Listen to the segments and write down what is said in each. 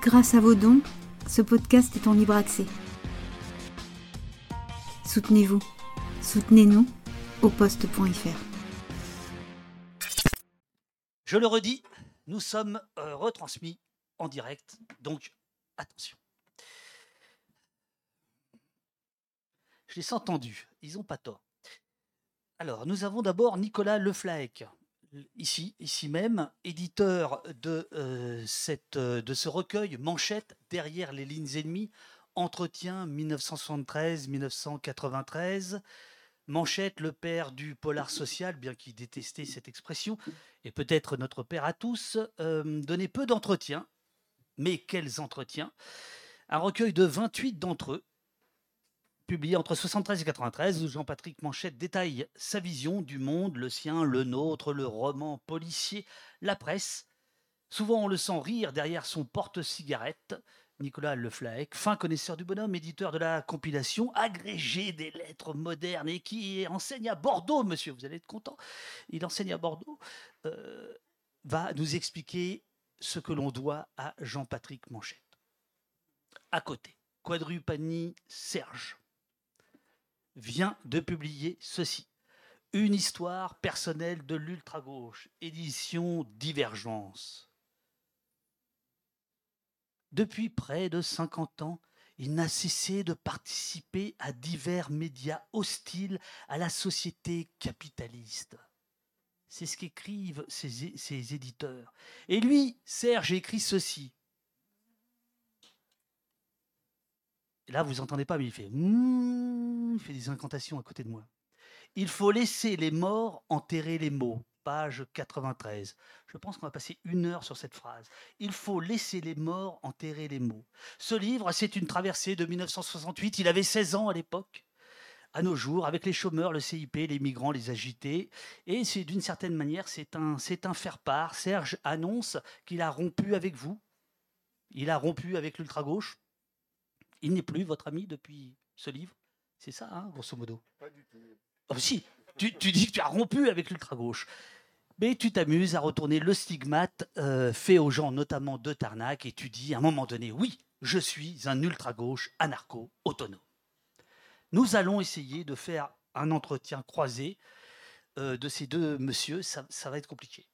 Grâce à vos dons, ce podcast est en libre accès. Soutenez-vous. Soutenez-nous au poste.fr. Je le redis, nous sommes euh, retransmis en direct, donc attention. Je les ai entendus, ils n'ont pas tort. Alors, nous avons d'abord Nicolas Leflaec, ici, ici même, éditeur de, euh, euh, de ce recueil Manchette derrière les lignes ennemies, entretien 1973-1993. Manchette, le père du polar social, bien qu'il détestait cette expression, et peut-être notre père à tous, euh, donnait peu d'entretiens. Mais quels entretiens Un recueil de 28 d'entre eux, publié entre 73 et 93, où Jean-Patrick Manchette détaille sa vision du monde, le sien, le nôtre, le roman policier, la presse. Souvent, on le sent rire derrière son porte-cigarette. Nicolas Leflaec, fin connaisseur du bonhomme, éditeur de la compilation, agrégé des lettres modernes et qui enseigne à Bordeaux, monsieur, vous allez être content, il enseigne à Bordeaux, euh, va nous expliquer ce que l'on doit à Jean-Patrick Manchette. À côté, Quadrupani Serge vient de publier ceci. Une histoire personnelle de l'ultra-gauche, édition Divergence. Depuis près de 50 ans, il n'a cessé de participer à divers médias hostiles à la société capitaliste. C'est ce qu'écrivent ses, éditeurs. Et lui, Serge, écrit ceci. Là, vous n'entendez pas, mais il fait... Mmh, il fait des incantations à côté de moi. Il faut laisser les morts enterrer les mots. Page 93. Je pense qu'on va passer une heure sur cette phrase. Il faut laisser les morts enterrer les mots. Ce livre, c'est une traversée de 1968. Il avait 16 ans à l'époque. À nos jours, avec les chômeurs, le CIP, les migrants, les agités. Et c'est d'une certaine manière, c'est un, c'est un faire-part. Serge annonce qu'il a rompu avec vous. Il a rompu avec l'ultra-gauche. Il n'est plus votre ami depuis ce livre. C'est ça, hein, grosso modo. Pas du tout. Oh, si, tu, dis que tu as rompu avec l'ultra-gauche. Mais tu t'amuses à retourner le stigmate euh, fait aux gens, notamment de Tarnac, et tu dis à un moment donné, oui, je suis un ultra-gauche anarcho-autonome. Nous allons essayer de faire un entretien croisé euh, de ces deux messieurs. Ça, ça va être compliqué.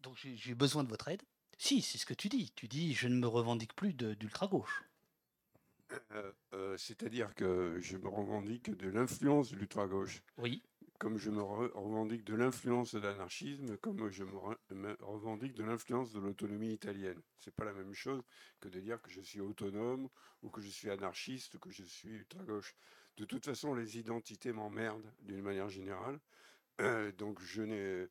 Donc j'ai besoin de votre aide. Si, c'est ce que tu dis. Tu dis, je ne me revendique plus d'ultra-gauche. Euh, euh, c'est-à-dire que je me revendique de l'influence de l'ultra-gauche. Oui. Comme je me revendique de l'influence de l'anarchisme, comme je me, revendique de l'influence de l'autonomie italienne. C'est pas la même chose que de dire que je suis autonome ou que je suis anarchiste ou que je suis ultra-gauche. De toute façon, les identités m'emmerdent d'une manière générale. Euh, donc je n'ai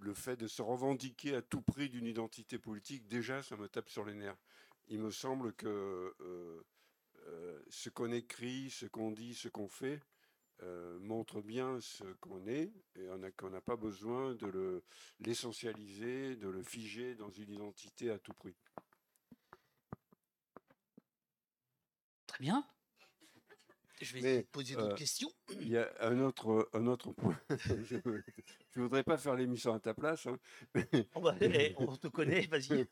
le fait de se revendiquer à tout prix d'une identité politique, déjà, ça me tape sur les nerfs. Il me semble que euh, ce qu'on écrit, ce qu'on dit, ce qu'on fait, euh, montre bien ce qu'on est et qu'on n'a pas besoin de l'essentialiser, de le figer dans une identité à tout prix. Très bien. Je vais poser d'autres euh, questions. Il y a un autre, un autre point. je ne voudrais pas faire l'émission à ta place. Hein, oh, bah, eh, on te connaît, vas-y.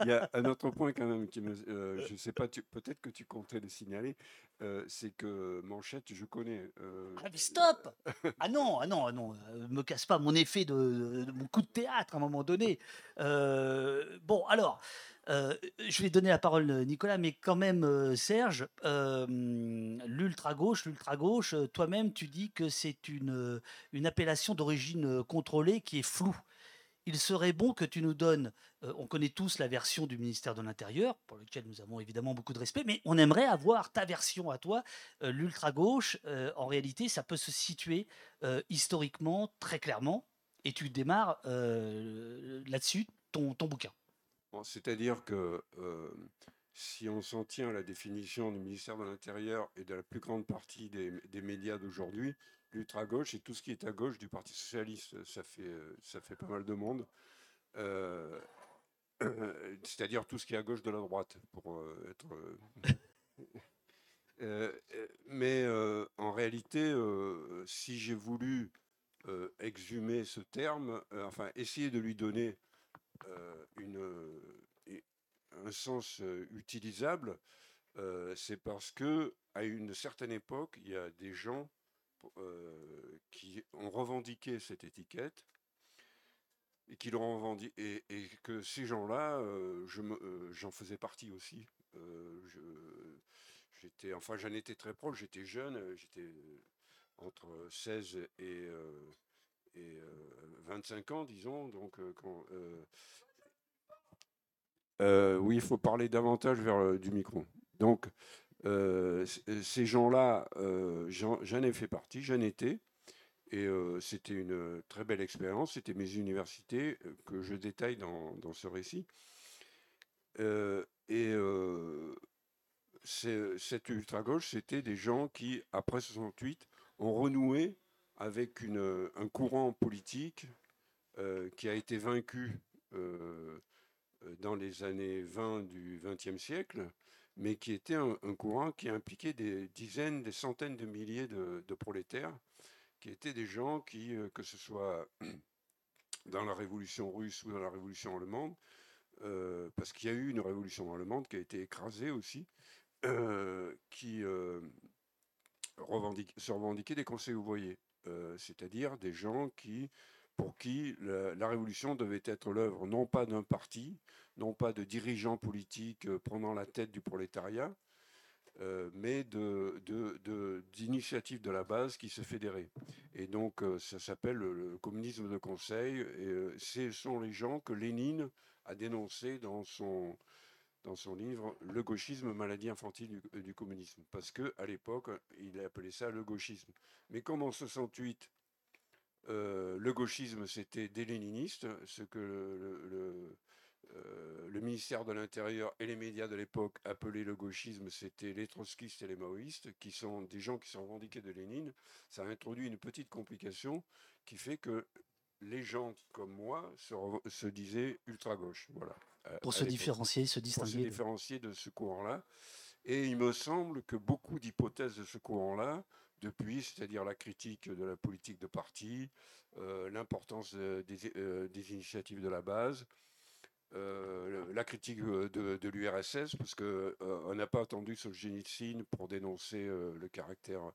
Il y a un autre point quand même qui me. Euh, je ne sais pas, peut-être que tu comptais le signaler. Euh, c'est que Manchette, je connais. ah, mais stop Ah non, ah non, ah non. me casse pas mon effet de, de, mon coup de théâtre à un moment donné. bon, alors. Euh, je vais donner la parole à Nicolas, mais quand même, euh, Serge, euh, l'ultra-gauche, l'ultra-gauche, toi-même, tu dis que c'est une, une appellation d'origine contrôlée qui est floue. Il serait bon que tu nous donnes, on connaît tous la version du ministère de l'Intérieur, pour lequel nous avons évidemment beaucoup de respect, mais on aimerait avoir ta version à toi. L'ultra-gauche, en réalité, ça peut se situer historiquement très clairement, et tu démarres là-dessus ton, ton bouquin. C'est-à-dire que euh, si on s'en tient à la définition du ministère de l'Intérieur et de la plus grande partie des, médias d'aujourd'hui, l'ultra-gauche et tout ce qui est à gauche du Parti socialiste, ça fait, ça fait pas mal de monde. Euh, c'est-à-dire tout ce qui est à gauche de la droite, pour euh, être. mais en réalité, si j'ai voulu exhumer ce terme, enfin essayer de lui donner euh, une, un sens utilisable, c'est parce que à une certaine époque, il y a des gens qui ont revendiqué cette étiquette et qui l'ont revendiqué et, que ces gens-là, j'en faisais partie aussi. j'étais, enfin, j'en étais très proche. J'étais jeune, j'étais entre 16 et, et 25 ans, disons. Donc, quand, oui, il faut parler davantage vers du micro. Donc, ces gens-là, j'en ai fait partie, j'en étais. Et c'était une très belle expérience. C'était mes universités que je détaille dans, dans ce récit. et cette ultra-gauche, c'était des gens qui, après 68, ont renoué avec un courant politique qui a été vaincu dans les années 20 du XXe siècle, mais qui était un, courant qui impliquait des dizaines, des centaines de milliers de, prolétaires, qui étaient des gens qui, que ce soit dans la révolution russe ou dans la révolution allemande, parce qu'il y a eu une révolution allemande qui a été écrasée aussi, qui se revendiquaient des conseils ouvriers, c'est-à-dire des gens qui pour qui la, révolution devait être l'œuvre non pas d'un parti, non pas de dirigeants politiques euh, prenant la tête du prolétariat, euh, mais d'initiatives de, de, la base qui se fédéraient. Et donc, euh, ça s'appelle le, communisme de conseil. Et ce sont les gens que Lénine a dénoncés dans son, dans son livre Le gauchisme, maladie infantile du, communisme. Parce qu'à l'époque, il appelait ça le gauchisme. Mais comme en 68, euh, le gauchisme, c'était des léninistes, ce que le, euh, le, ministère de l'Intérieur et les médias de l'époque appelaient le gauchisme, c'était les trotskistes et les maoïstes, qui sont des gens qui sont revendiqués de Lénine. Ça a introduit une petite complication qui fait que les gens comme moi se, disaient ultra-gauche. Voilà, Pour se différencier, se distinguer. Pour se différencier de ce courant-là. Et il me semble que beaucoup d'hypothèses de ce courant-là depuis, c'est-à-dire la critique de la politique de parti, euh, l'importance euh, des, initiatives de la base, euh, la critique de, l'URSS, parce qu'on n'a pas attendu Solzhenitsyn pour dénoncer le caractère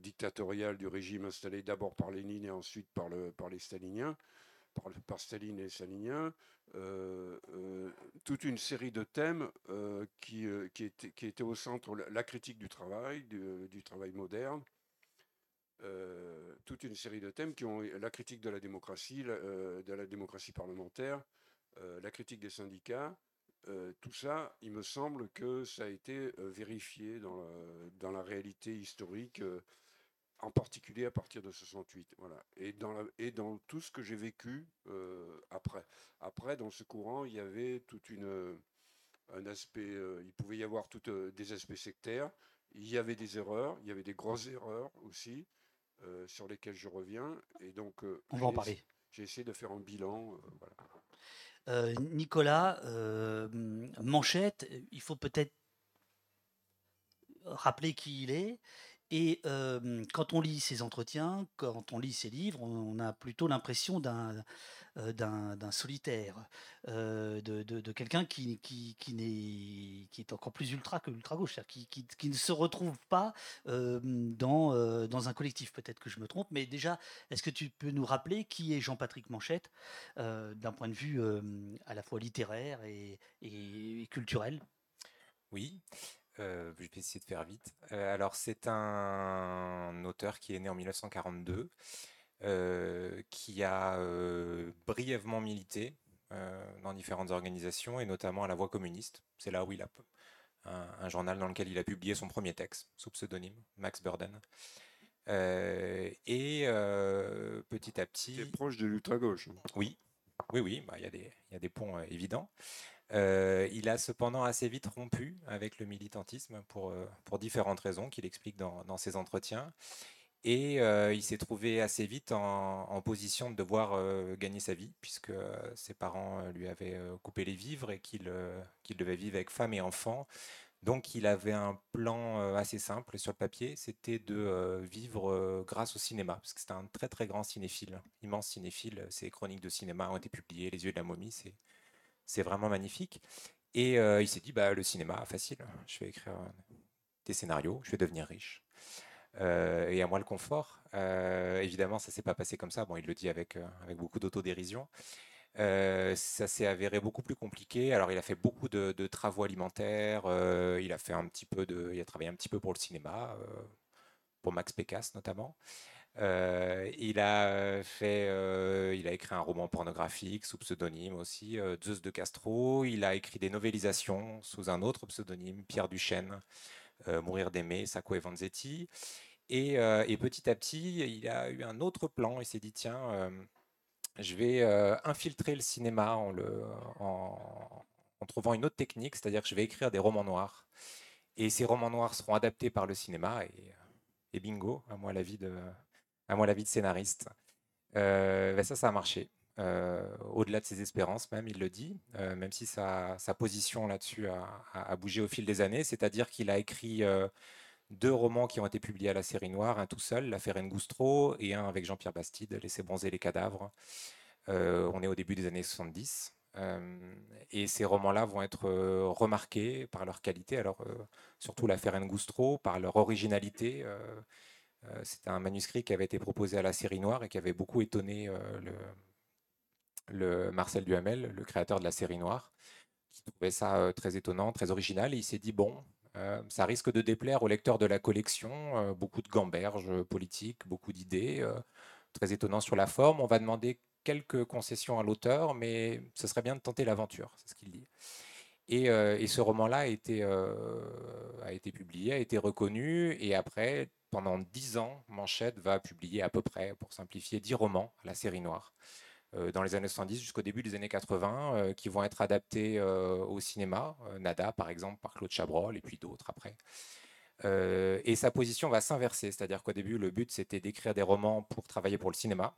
dictatorial du régime installé d'abord par Lénine et ensuite par, le, par les staliniens par, Staline et Salinien, euh, euh, toute une série de thèmes euh, qui, étaient, au centre, la critique du travail, du, travail moderne, toute une série de thèmes qui ont la critique de la démocratie, de la démocratie parlementaire, la critique des syndicats. tout ça, il me semble que ça a été vérifié dans la, dans la réalité historique en particulier à partir de 68. Voilà. Et, dans et dans tout ce que j'ai vécu euh, après. Après, dans ce courant, il y avait toute une, un aspect, euh, il pouvait y avoir tout, euh, des aspects sectaires, il y avait des erreurs, il y avait des grosses erreurs aussi, sur lesquelles je reviens. Et donc, on va en parler. J'ai essayé de faire un bilan. Nicolas, Manchette, il faut peut-être rappeler qui il est. Et quand on lit ses entretiens, quand on lit ses livres, on, a plutôt l'impression d'un d'un solitaire, de, quelqu'un qui, est encore plus ultra que ultra gauche, qui, ne se retrouve pas dans, dans un collectif. Peut-être que je me trompe, mais déjà, est-ce que tu peux nous rappeler qui est Jean-Patrick Manchette d'un point de vue à la fois littéraire et, culturel? Oui. Euh, je vais essayer de faire vite. Euh, alors, c'est un auteur qui est né en 1942, euh, qui a brièvement milité dans différentes organisations et notamment à la Voix communiste. C'est là où il a un, journal dans lequel il a publié son premier texte sous pseudonyme, Max Burden. et petit à petit. C'est proche de l'ultra-gauche. Oui, oui, oui, bah, il y, y, a des ponts évidents. Euh, il a cependant assez vite rompu avec le militantisme pour, euh, pour différentes raisons qu'il explique dans, dans, ses entretiens. Et euh, il s'est trouvé assez vite en, position de devoir gagner sa vie, puisque ses parents lui avaient coupé les vivres et qu'il qu'il devait vivre avec femme et enfants. Donc il avait un plan assez simple sur le papier, c'était de vivre grâce au cinéma, parce que c'était un très très grand cinéphile, immense cinéphile. Ses chroniques de cinéma ont été publiées, Les yeux de la momie, c'est c'est vraiment magnifique. Et il s'est dit, bah, le cinéma, facile, je vais écrire des scénarios, je vais devenir riche. Et à moi le confort. évidemment, ça s'est pas passé comme ça. Bon, il le dit avec, avec beaucoup d'autodérision. ça s'est avéré beaucoup plus compliqué. Alors, il a fait beaucoup de, travaux alimentaires. il a fait un petit peu de, il a travaillé un petit peu pour le cinéma, pour Max Pécasse notamment. Euh, il a fait, euh, il a écrit un roman pornographique sous pseudonyme aussi, euh, Zeus de Castro. Il a écrit des novélisations sous un autre pseudonyme, Pierre Duchesne, Mourir d'aimer, Sacco et Vanzetti. Et, petit à petit, il a eu un autre plan. Il s'est dit tiens, je vais infiltrer le cinéma en, le, en, trouvant une autre technique, c'est-à-dire que je vais écrire des romans noirs. Et ces romans noirs seront adaptés par le cinéma. Et, et bingo, à moi la vie de, à moi la vie de scénariste. Euh, ben ça, ça a marché. Euh, au-delà de ses espérances, même, il le dit, euh, même si sa, position là-dessus a, bougé au fil des années. C'est-à-dire qu'il a écrit deux romans qui ont été publiés à la série noire, un tout seul, L'affaire Ngoustro, et un avec Jean-Pierre Bastide, Laisser bronzer les cadavres. on est au début des années 70. et ces romans-là vont être remarqués par leur qualité, alors surtout l'affaire Ngoustro, par leur originalité. Euh, c'était un manuscrit qui avait été proposé à la série noire et qui avait beaucoup étonné euh, le, Marcel Duhamel, le créateur de la série noire, qui trouvait ça euh, très étonnant, très original. Et il s'est dit, bon, ça risque de déplaire aux lecteurs de la collection, beaucoup de gamberges politiques, beaucoup d'idées, très étonnant sur la forme. On va demander quelques concessions à l'auteur, mais ce serait bien de tenter l'aventure, c'est ce qu'il dit. Et, ce roman-là a, été, a été publié, a été reconnu, et après, pendant dix ans, Manchette va publier à peu près, pour simplifier, dix romans à la série noire. Euh, dans les années 70 jusqu'au début des années 80, euh, qui vont être adaptés euh, au cinéma, Nada par exemple par Claude Chabrol et puis d'autres après. et sa position va s'inverser, c'est-à-dire qu'au début le but c'était d'écrire des romans pour travailler pour le cinéma,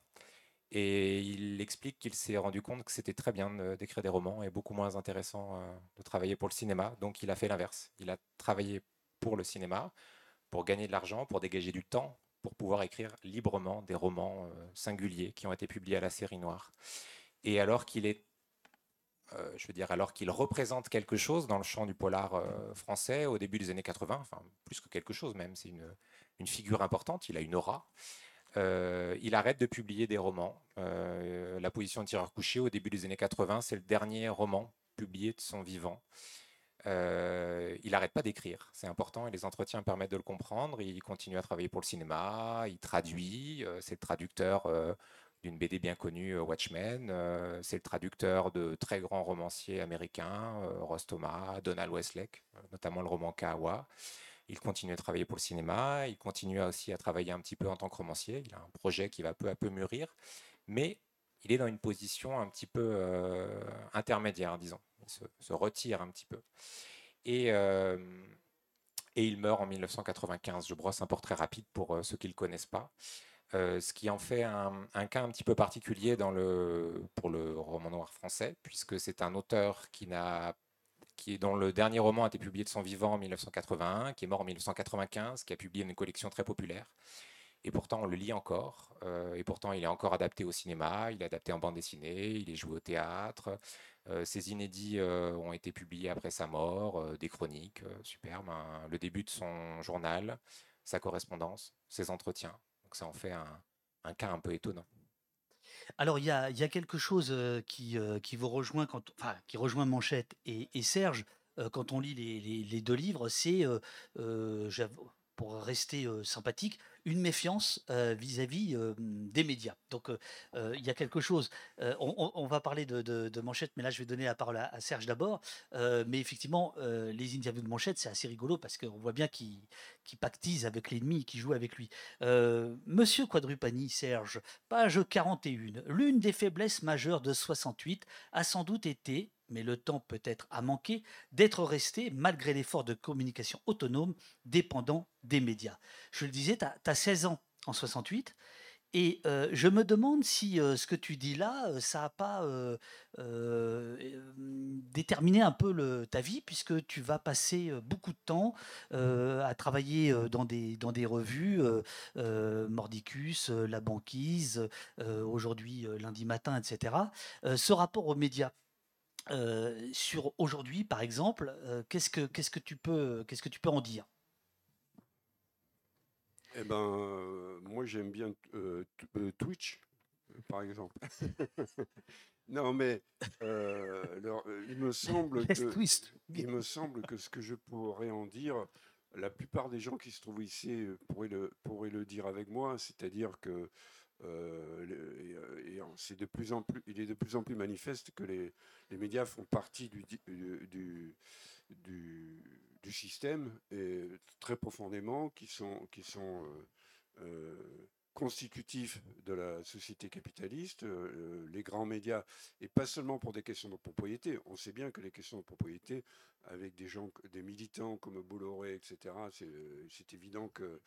et il explique qu'il s'est rendu compte que c'était très bien d'écrire des romans et beaucoup moins intéressant de travailler pour le cinéma, donc il a fait l'inverse. Il a travaillé pour le cinéma, pour gagner de l'argent, pour dégager du temps, pour pouvoir écrire librement des romans euh, singuliers qui ont été publiés à la série noire. Et alors qu'il est, euh, je veux dire, alors qu'il représente quelque chose dans le champ du polar euh, français au début des années 80, enfin plus que quelque chose même, c'est une, une, figure importante, il a une aura. il arrête de publier des romans. la position de tireur couché au début des années 80, c'est le dernier roman publié de son vivant. Euh, il n'arrête pas d'écrire, c'est important et les entretiens permettent de le comprendre. Il continue à travailler pour le cinéma, il traduit, euh, c'est le traducteur euh, d'une BD bien connue, Watchmen, c'est le traducteur de très grands romanciers américains, Ross Thomas, Donald Westlake, notamment le roman Kawa. Il continue à travailler pour le cinéma, il continue aussi à travailler un petit peu en tant que romancier. Il a un projet qui va peu à peu mûrir, mais il est dans une position un petit peu intermédiaire, disons se, retire un petit peu. Et, euh, et il meurt en 1995. Je brosse un portrait rapide pour euh, ceux qui ne le connaissent pas. Euh, ce qui en fait un, cas un petit peu particulier dans le, pour le roman noir français, puisque c'est un auteur qui n'a qui, dont le dernier roman a été publié de son vivant en 1981, qui est mort en 1995, qui a publié une collection très populaire. Et pourtant, on le lit encore. et pourtant, il est encore adapté au cinéma, il est adapté en bande dessinée, il est joué au théâtre. Euh, ces inédits euh, ont été publiés après sa mort, euh, des chroniques superbes, le début de son journal, sa correspondance, ses entretiens. Donc ça en fait un, cas un peu étonnant. Alors il y a, quelque chose qui, qui vous rejoint quand, rejoint Manchette et, Serge quand on lit les, deux livres, c'est pour rester sympathique, une méfiance vis-à-vis des médias. Donc il y a quelque chose. On, va parler de, Manchette, mais là je vais donner la parole à, Serge d'abord. mais effectivement, les interviews de Manchette, c'est assez rigolo parce qu'on voit bien qu'il pactise avec l'ennemi, qu'il joue avec lui. Monsieur Quadrupani, Serge, page 41. L'une des faiblesses majeures de 68 a sans doute été mais le temps peut-être a manqué, d'être resté, malgré l'effort de communication autonome, dépendant des médias. Je le disais, tu as, 16 ans en 68, et euh, je me demande si euh, ce que tu dis là, euh, ça n'a pas déterminé un peu ta vie, puisque tu vas passer beaucoup de temps à travailler dans des, dans des revues, Mordicus, La Banquise, aujourd'hui lundi matin, etc. ce rapport aux médias, sur aujourd'hui, par exemple, qu'est-ce que qu'est-ce que tu peux qu'est-ce que tu peux en dire? Eh ben, moi j'aime bien Twitch, par exemple. non, mais il me semble que il me semble que ce que je pourrais en dire, la plupart des gens qui se trouvent ici pourraient le pourraient le dire avec moi, c'est-à-dire que euh, et, c'est de plus en plus, il est de plus en plus manifeste que les, médias font partie du, système et très profondément, qui sont, euh, euh, constitutifs de la société capitaliste, les grands médias, et pas seulement pour des questions de propriété. On sait bien que les questions de propriété, avec des gens, des militants comme Bolloré, etc., c'est évident que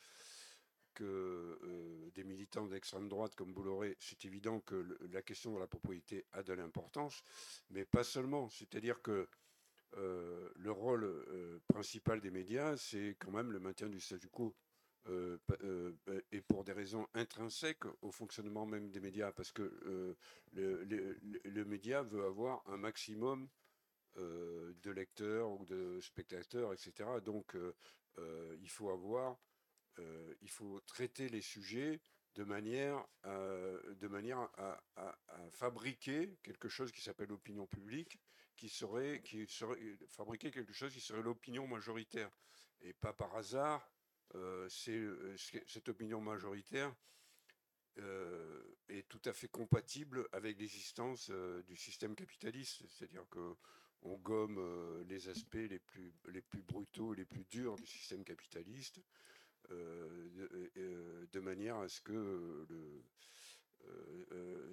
euh, des militants d'extrême droite comme Bolloré, c'est évident que la question de la propriété a de l'importance, mais pas seulement. C'est-à-dire que euh, le rôle euh, principal des médias, c'est quand même le maintien du statu quo. et pour des raisons intrinsèques au fonctionnement même des médias, parce que le, média veut avoir un maximum de lecteurs ou de spectateurs, etc. Donc il faut avoir euh, il faut traiter les sujets de manière, euh, à, fabriquer quelque chose qui s'appelle l'opinion publique, qui serait, qui serait fabriquer quelque chose qui serait l'opinion majoritaire. Et pas par hasard, euh, cette opinion majoritaire est tout à fait compatible avec l'existence du système capitaliste. C'est-à-dire que on gomme les aspects les plus, les plus brutaux, les plus durs du système capitaliste. Euh, euh, euh, de, manière à ce que le,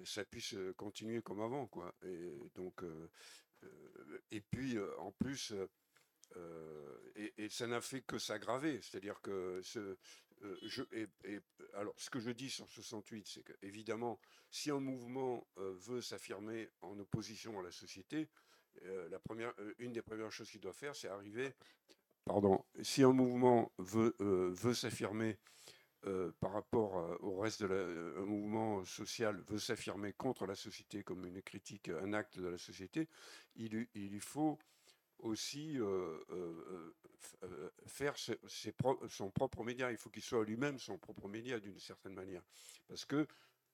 ça puisse continuer comme avant, quoi. Et donc, et puis en plus, et, ça n'a fait que s'aggraver. C'est-à-dire que ce, je, alors, ce que je dis sur 68, c'est qu'évidemment, si un mouvement veut s'affirmer en opposition à la société, la première, une des premières choses qu'il doit faire, c'est arriver pardon, si un mouvement veut, euh, veut s'affirmer euh, par rapport euh, au reste de la, un mouvement social veut s'affirmer contre la société comme une critique, un acte de la société, il, il faut aussi faire son propre média. Il faut qu'il soit lui-même son propre média d'une certaine manière. Parce que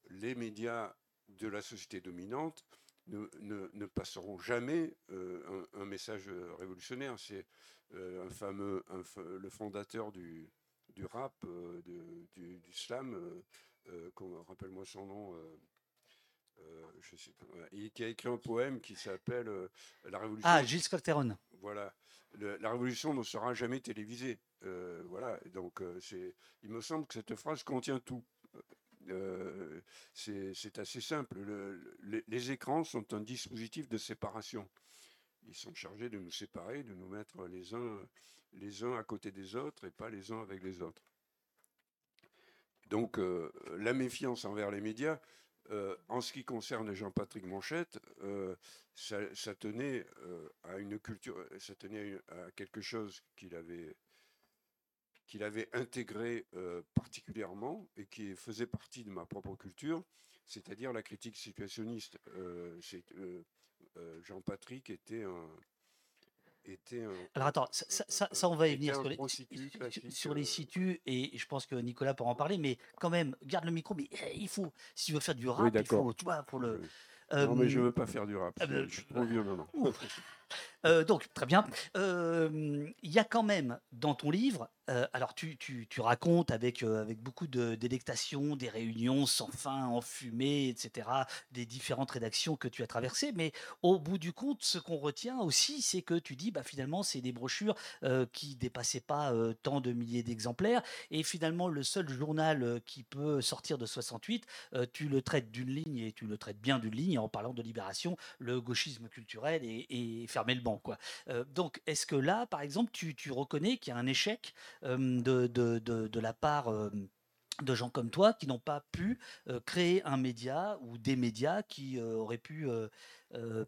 les médias de la société dominante ne, ne, passeront jamais un, message révolutionnaire. C'est un fameux, le fondateur du, du rap, euh, du, du, slam, euh, rappelle-moi son nom. je sais pas, qui a écrit un poème qui s'appelle La Révolution. Ah, Gilles Scotteron. Voilà. la Révolution ne sera jamais télévisée. voilà. Donc, c'est, il me semble que cette phrase contient tout. c'est, assez simple. les, écrans sont un dispositif de séparation ils sont chargés de nous séparer, de nous mettre les uns, les uns à côté des autres et pas les uns avec les autres. Donc euh, la méfiance envers les médias, euh, en ce qui concerne Jean-Patrick Manchette, euh, ça, tenait à une culture, ça tenait à quelque chose qu'il avait qu'il avait intégré particulièrement et qui faisait partie de ma propre culture, c'est-à-dire la critique situationniste. c'est Jean-Patrick était un, était un, Alors attends, ça, ça, ça, on va y venir sur les, sur les, euh, situs et je pense que Nicolas pourra en parler, mais quand même, garde le micro. Mais eh, il faut, si tu veux faire du rap, il faut, tu vois, pour le. non, mais je veux pas faire du rap. Ah je suis trop vieux maintenant. Euh, donc, très bien. Il y a quand même dans ton livre euh, alors tu, racontes avec, euh, avec beaucoup de délectation des réunions sans fin, enfumées, etc., des différentes rédactions que tu as traversées, mais au bout du compte, ce qu'on retient aussi, c'est que tu dis, bah, finalement, c'est des brochures qui dépassaient pas tant de milliers d'exemplaires, et finalement, le seul journal qui peut sortir de 68, tu le traites d'une ligne, et tu le traites bien d'une ligne, en parlant de libération, le gauchisme culturel et, fermer le banc. Quoi. donc, est-ce que là, par exemple, tu, reconnais qu'il y a un échec de, la part de gens comme toi qui n'ont pas pu créer un média ou des médias qui auraient pu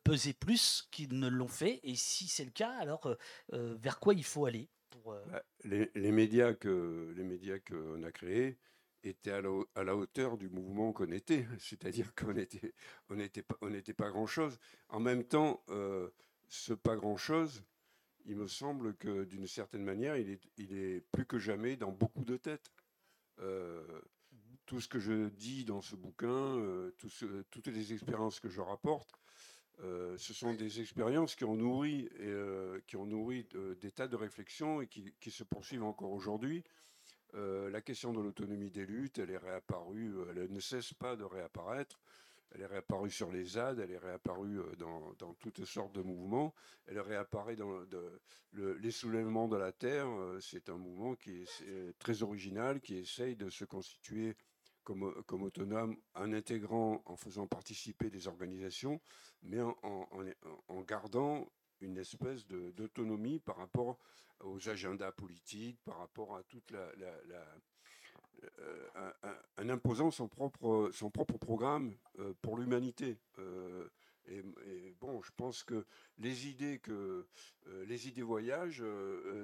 peser plus qu'ils ne l'ont fait? Et si c'est le cas, alors vers quoi il faut aller pour, bah, les, médias que les médias qu'on a créés, était à la, hauteur du mouvement qu'on était, c'est-à-dire qu'on n'était on était pas, pas grand-chose. En même temps, euh, ce pas grand-chose, il me semble que d'une certaine manière, il est, plus que jamais dans beaucoup de têtes. Euh, tout ce que je dis dans ce bouquin, euh, toutes les expériences que je rapporte, ce sont des expériences qui ont nourri, qui ont nourri des tas de réflexions et qui, se poursuivent encore aujourd'hui. Euh, la question de l'autonomie des luttes, elle est réapparue, euh, elle ne cesse pas de réapparaître. Elle est réapparue sur les ZAD, elle est réapparue euh, dans, toutes sortes de mouvements. Elle réapparaît dans les soulèvements de la terre. C'est un mouvement qui est, très original, qui essaye de se constituer comme, autonome en intégrant, en faisant participer des organisations, mais en gardant une espèce d'autonomie par rapport aux agendas politiques, par rapport à toute la, euh, en, imposant son propre, son propre programme euh, pour l'humanité. Euh, et, bon, je pense que les idées que les idées voyage,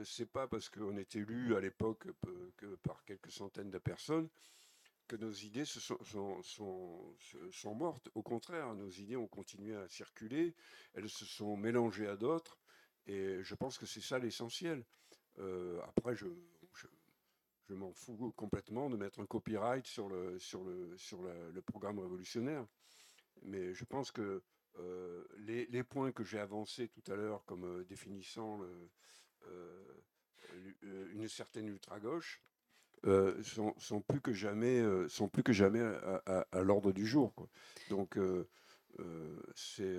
c'est pas parce qu'on était élu à l'époque que par quelques centaines de personnes que nos idées se sont, sont, sont, mortes. Au contraire, nos idées ont continué à circuler, elles se sont mélangées à d'autres, et je pense que c'est ça l'essentiel. Euh, après, je, je, m'en fous complètement de mettre un copyright sur le, sur le, sur le programme révolutionnaire, mais je pense que euh, les, les, points que j'ai avancés tout à l'heure comme euh, définissant le, une certaine ultra-gauche, euh, sont, plus que jamais, euh, sont plus que jamais à, l'ordre du jour. Donc, euh, c'est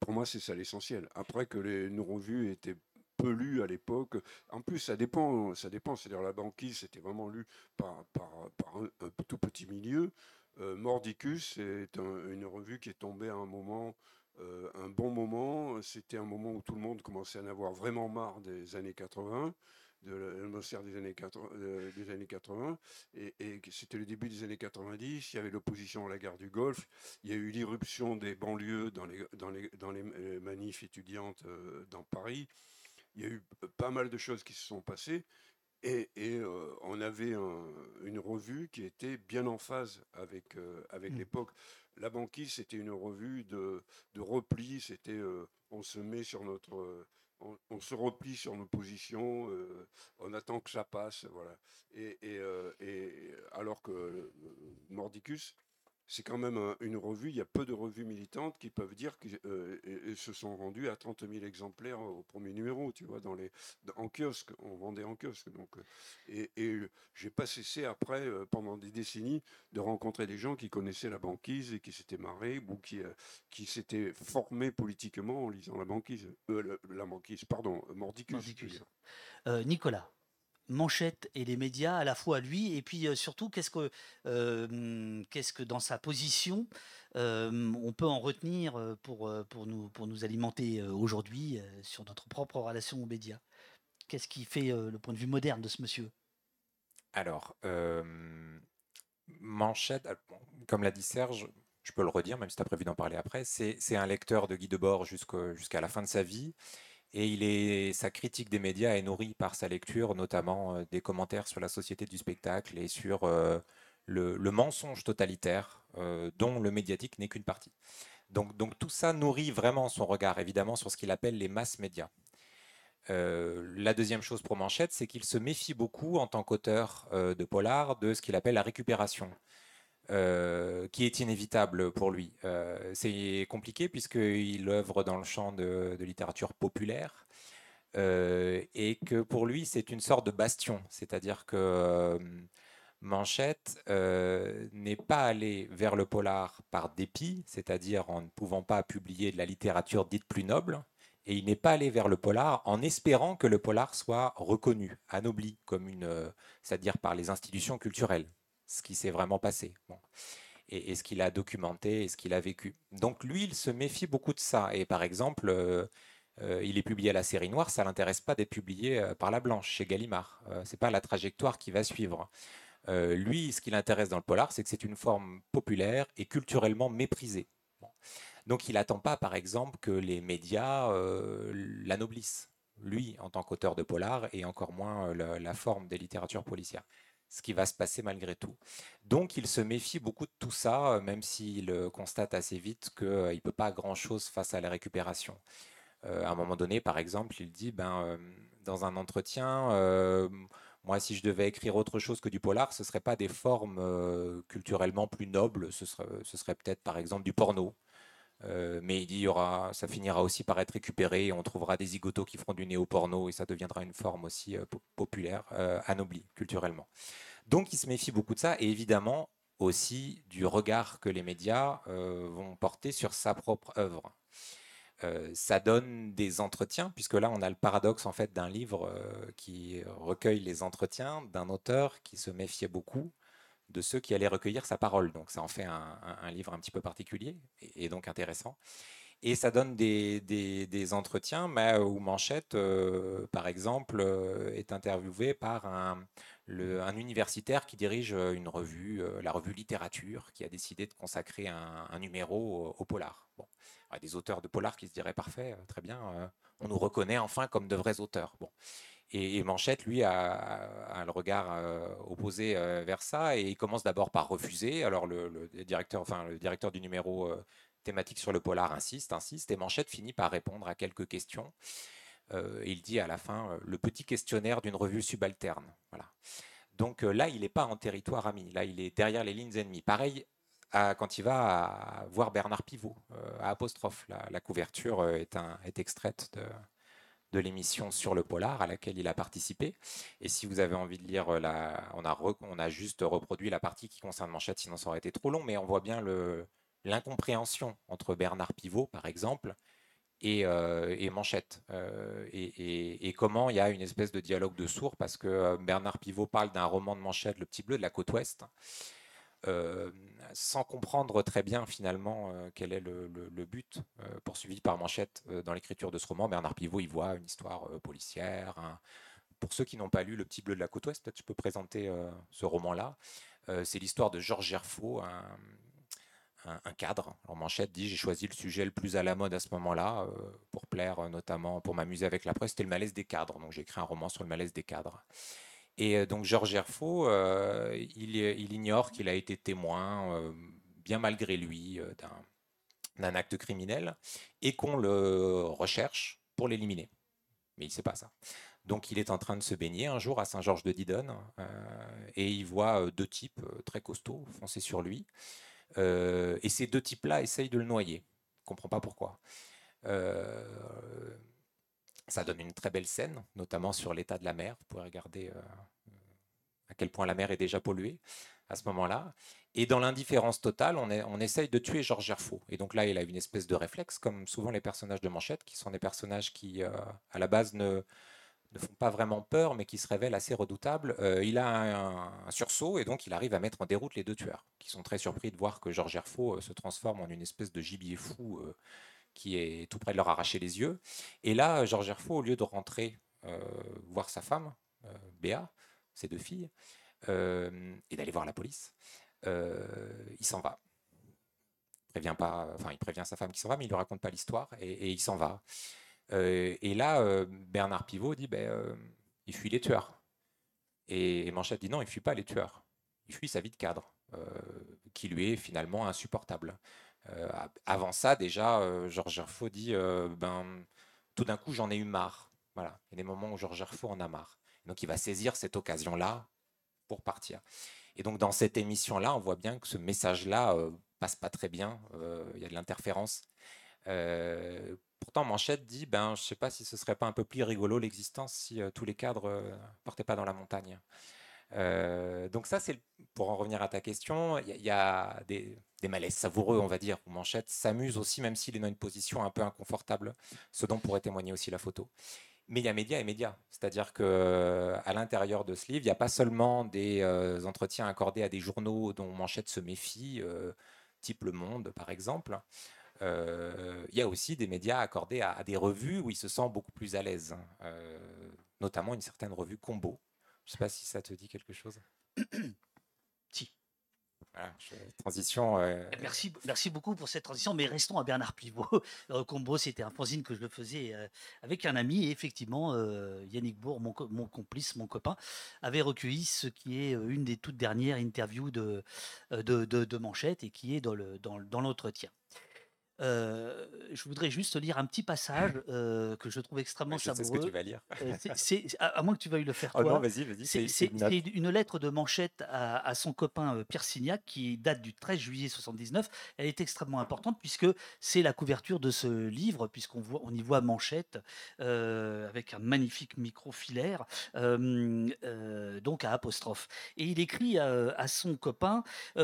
pour moi, c'est ça l'essentiel. Après que les, nos revues étaient peu lues à l'époque, en plus, ça dépend. Ça dépend. C'est-à-dire la banquise, c'était vraiment lu par, un, tout petit milieu. Mordicus, c'est une revue qui est tombée à un moment un bon moment. C'était un moment où tout le monde commençait à en avoir vraiment marre des années 80 de l'atmosphère des années 80, euh, des années 80 et, c'était le début des années 90. Il y avait l'opposition à la guerre du Golfe. Il y a eu l'irruption des banlieues dans les, dans les, euh, manifs étudiantes euh, dans Paris. Il y a eu pas mal de choses qui se sont passées. Et, et on avait une revue qui était bien en phase avec, avec mmh. l'époque. La banquise, c'était une revue de, de repli. C'était on se met sur notre on, se replie sur nos positions, euh, on attend que ça passe, voilà. Et, euh, alors que euh, Mordicus, c'est quand même une revue, il y a peu de revues militantes qui peuvent dire qu'elles euh, se sont rendues à 30 000 exemplaires au premier numéro, tu vois, dans les, en kiosque, on vendait en kiosque. Donc, euh, et, et j'ai pas cessé après, euh, pendant des décennies, de rencontrer des gens qui connaissaient la banquise et qui s'étaient marrés ou qui, qui s'étaient formés politiquement en lisant la banquise. la banquise, pardon, Mordicus. Mordicus. Nicolas manchette et les médias à la fois lui et puis surtout qu'est-ce que qu'est-ce que dans sa position on peut en retenir pour pour nous pour nous alimenter aujourd'hui sur notre propre relation aux médias? Qu'est-ce qui fait le point de vue moderne de ce monsieur? Alors manchette comme l'a dit Serge je peux le redire même si tu as prévu d'en parler après c'est un lecteur de Guy Debord jusqu'à la fin de sa vie et il est, sa critique des médias est nourrie par sa lecture, notamment euh, des commentaires sur la société du spectacle et sur euh, le, mensonge totalitaire euh, dont le médiatique n'est qu'une partie. Donc, donc, tout ça nourrit vraiment son regard, évidemment, sur ce qu'il appelle les masses médias. la deuxième chose pour Manchette, c'est qu'il se méfie beaucoup en tant qu'auteur de polar de ce qu'il appelle la récupération. Euh, qui est inévitable pour lui. Euh, c'est compliqué puisqu'il œuvre dans le champ de, littérature populaire euh, et que pour lui c'est une sorte de bastion, c'est-à-dire que Manchette n'est pas allé vers le polar par dépit, c'est-à-dire en ne pouvant pas publier de la littérature dite plus noble, et il n'est pas allé vers le polar en espérant que le polar soit reconnu, anobli, comme une, c'est-à-dire par les institutions culturelles ce qui s'est vraiment passé. Et, ce qu'il a documenté et ce qu'il a vécu. Donc lui, il se méfie beaucoup de ça. Et par exemple, euh, euh, il est publié à la série noire, ça l'intéresse pas d'être publié euh, par la blanche chez Gallimard. c'est pas la trajectoire qui va suivre. lui, ce qui l'intéresse dans le polar, c'est que c'est une forme populaire et culturellement méprisée. Donc il n'attend pas, par exemple, que les médias l'anoblissent lui en tant qu'auteur de polar et encore moins la, forme des littératures policières. Ce qui va se passer malgré tout. Donc il se méfie beaucoup de tout ça, même s'il constate assez vite qu'il ne peut pas grand-chose face à la récupération. à un moment donné, par exemple, il dit, ben, dans un entretien, moi, si je devais écrire autre chose que du polar, ce ne serait pas des formes culturellement plus nobles, ce serait, ce serait peut-être par exemple du porno. Euh, mais il dit, y aura, ça finira aussi par être récupéré, on trouvera des zigotos qui feront du néo-porno et ça deviendra une forme aussi euh, populaire, euh, anoblie culturellement. Donc il se méfie beaucoup de ça et évidemment aussi du regard que les médias vont porter sur sa propre œuvre. ça donne des entretiens, puisque là on a le paradoxe en fait d'un livre qui recueille les entretiens d'un auteur qui se méfiait beaucoup de ceux qui allaient recueillir sa parole. Donc ça en fait un, livre un petit peu particulier et, donc intéressant. Et ça donne des, entretiens mais où Manchette, euh, par exemple, euh, est interviewé par un, universitaire qui dirige une revue, euh, la revue Littérature, qui a décidé de consacrer un, numéro au, polar. Bon. Des auteurs de polar qui se diraient parfait, très bien, on nous reconnaît enfin comme de vrais auteurs. Bon. Et, Manchette, lui, a, le regard euh, opposé euh, vers ça et il commence d'abord par refuser. Alors le, directeur, enfin le directeur du numéro euh, thématique sur le polar insiste, insiste, et Manchette finit par répondre à quelques questions. il dit à la fin le petit questionnaire d'une revue subalterne. Voilà. Donc là, il n'est pas en territoire ami. Là, il est derrière les lignes ennemies. Pareil. quand il va voir Bernard Pivot à apostrophe, la, couverture est extraite de, de l'émission sur le polar à laquelle il a participé. Et si vous avez envie de lire, euh, la, on, a juste reproduit la partie qui concerne Manchette, sinon ça aurait été trop long, mais on voit bien l'incompréhension entre Bernard Pivot, par exemple, et, euh, Manchette, euh, et, comment il y a une espèce de dialogue de sourds, parce que Bernard Pivot parle d'un roman de Manchette, Le Petit Bleu, de la côte ouest, sans comprendre très bien finalement euh, quel est le, but euh, poursuivi par Manchette dans l'écriture de ce roman. Bernard Pivot y voit une histoire policière. Pour ceux qui n'ont pas lu Le Petit Bleu de la Côte Ouest, peut-être je peux présenter ce roman-là. c'est l'histoire de Georges Gerfaux, un, un, cadre. Alors Manchette dit j'ai choisi le sujet le plus à la mode à ce moment-là pour plaire notamment, pour m'amuser avec la presse, c'était le malaise des cadres. Donc j'ai écrit un roman sur le malaise des cadres. Et euh, donc Georges Herfaux, euh, il, ignore qu'il a été témoin, euh, bien malgré lui, d'un acte criminel et qu'on le recherche pour l'éliminer. Mais il ne sait pas ça. Donc il est en train de se baigner un jour à Saint-Georges de Didonne et il voit deux types très costauds foncer sur lui. et ces deux types-là essayent de le noyer. Il ne comprend pas pourquoi. Ça donne une très belle scène, notamment sur l'état de la mer. Vous pouvez regarder euh, à quel point la mer est déjà polluée à ce moment-là. Et dans l'indifférence totale, on, essaye de tuer Georges Gerfaux. Et donc là, il a une espèce de réflexe, comme souvent les personnages de Manchette, qui sont des personnages qui, euh, à la base, ne, ne, font pas vraiment peur, mais qui se révèlent assez redoutables. Euh, il a un, sursaut et donc il arrive à mettre en déroute les deux tueurs, qui sont très surpris de voir que Georges Gerfaux se transforme en une espèce de gibier fou qui est tout près de leur arracher les yeux. Et là, Georges Herfaux, au lieu de rentrer euh, voir sa femme, euh, Béa, ses deux filles, euh, et d'aller voir la police, il s'en va. Il prévient pas, enfin, il prévient sa femme qu'il s'en va, mais il ne lui raconte pas l'histoire et, il s'en va. et là, Bernard Pivot dit ben, il fuit les tueurs. Et Manchette dit non, il ne fuit pas les tueurs. Il fuit sa vie de cadre, qui lui est finalement insupportable. Euh, avant ça, déjà, euh, Georges Gerfaux dit euh, ben, tout d'un coup, j'en ai eu marre. Voilà. Il y a des moments où Georges Gerfaux en a marre. Donc, il va saisir cette occasion-là pour partir. Et donc, dans cette émission-là, on voit bien que ce message-là passe pas très bien. Il y a de l'interférence. pourtant, Manchette dit ben, je ne sais pas si ce serait pas un peu plus rigolo l'existence si tous les cadres ne partaient pas dans la montagne. Euh, donc ça, c'est pour en revenir à ta question, il y, a des, malaises savoureux, on va dire, où Manchette s'amuse aussi, même s'il est dans une position un peu inconfortable, ce dont pourrait témoigner aussi la photo. Mais il y a médias et médias, c'est-à-dire que à l'intérieur de ce livre, il n'y a pas seulement des euh, entretiens accordés à des journaux dont Manchette se méfie, euh, type Le Monde par exemple. il y a aussi des médias accordés à, des revues où il se sent beaucoup plus à l'aise, notamment une certaine revue Combo, je ne sais pas si ça te dit quelque chose. si. transition. Euh, merci, merci beaucoup pour cette transition, mais restons à Bernard Pivot. Combo, c'était un fanzine que je faisais euh, avec un ami, et effectivement, euh, Yannick Bourg, mon, mon, complice, mon copain, avait recueilli ce qui est une des toutes dernières interviews de, de, de, Manchette et qui est dans l'entretien. Dans, dans euh, je voudrais juste lire un petit passage euh, que je trouve extrêmement je savoureux. Sais ce que tu vas lire. C'est, à, moins que tu veuilles le faire oh toi. non, vas-y, vas-y. C'est, une, lettre de Manchette à, son copain Pierre Signac qui date du 13 juillet 79. Elle est extrêmement importante puisque c'est la couverture de ce livre, puisqu'on voit, on y voit Manchette avec un magnifique micro filaire, donc à apostrophe. Et il écrit à, à son copain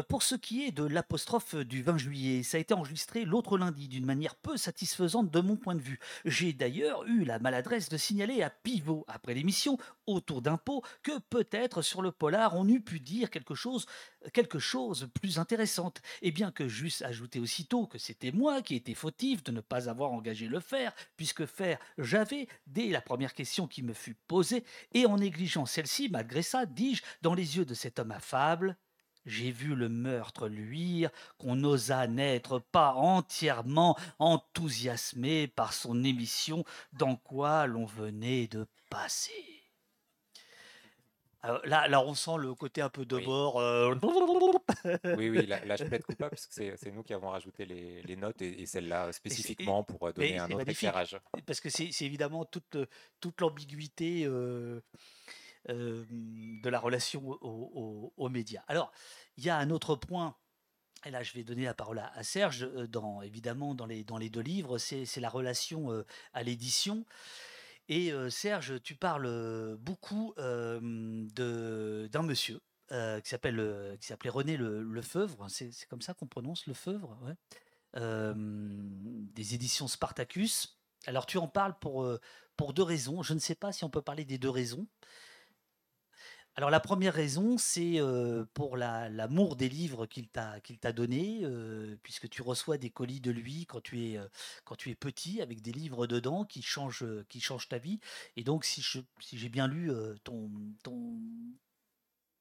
Pour ce qui est de l'apostrophe du 20 juillet, ça a été enregistré l'autre lundi d'une manière peu satisfaisante de mon point de vue. J'ai d'ailleurs eu la maladresse de signaler à Pivot, après l'émission, autour d'impôts, que peut-être sur le polar on eût pu dire quelque chose, quelque chose plus intéressante. Et bien que j'eusse ajouté aussitôt que c'était moi qui étais fautif de ne pas avoir engagé le faire, puisque faire j'avais, dès la première question qui me fut posée, et en négligeant celle-ci, malgré ça, dis-je, dans les yeux de cet homme affable, j'ai vu le meurtre luire, qu'on n'osa n'être pas entièrement enthousiasmé par son émission dans quoi l'on venait de passer. là, là, on sent le côté un peu de bord. Euh, oui, oui, là, je plaide coupable parce que c'est nous qui avons rajouté les, notes et, celle-là spécifiquement pour donner un autre éclairage. Parce que c'est évidemment toute, toute l'ambiguïté. Euh, de la relation aux, médias. Alors, il y a un autre point et là, je vais donner la parole à, Serge, dans, évidemment, dans les, deux livres, c'est la relation à l'édition. Et Serge, tu parles beaucoup d'un monsieur qui s'appelait René Le, c'est comme ça qu'on prononce Lefeuvre, des éditions Spartacus. Alors tu en parles pour, pour deux raisons. Je ne sais pas si on peut parler des deux raisons. Alors la première raison, c'est pour l'amour des livres qu'il t'a donné, puisque tu reçois des colis de lui quand tu es quand tu es petit, avec des livres dedans qui changent qui changent ta vie. Et donc si si j'ai bien lu ton ton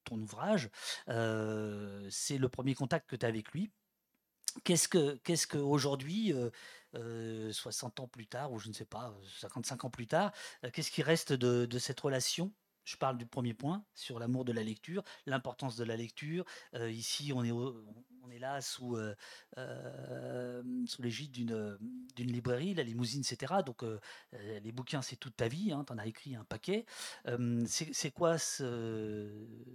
ton ouvrage, c'est le premier contact que tu as avec lui. Qu'est-ce que qu'est-ce que aujourd'hui, 60 ans plus tard, ou je ne sais pas, 55 ans plus tard, qu'est-ce qui reste de, de cette relation? Je parle du premier point sur l'amour de la lecture, l'importance de la lecture. Euh, ici, on est, on est là sous, euh, euh, sous l'égide d'une, d'une librairie, la limousine, etc. Donc, les bouquins, c'est toute ta vie. Hein, tu en as écrit un paquet. c'est, quoi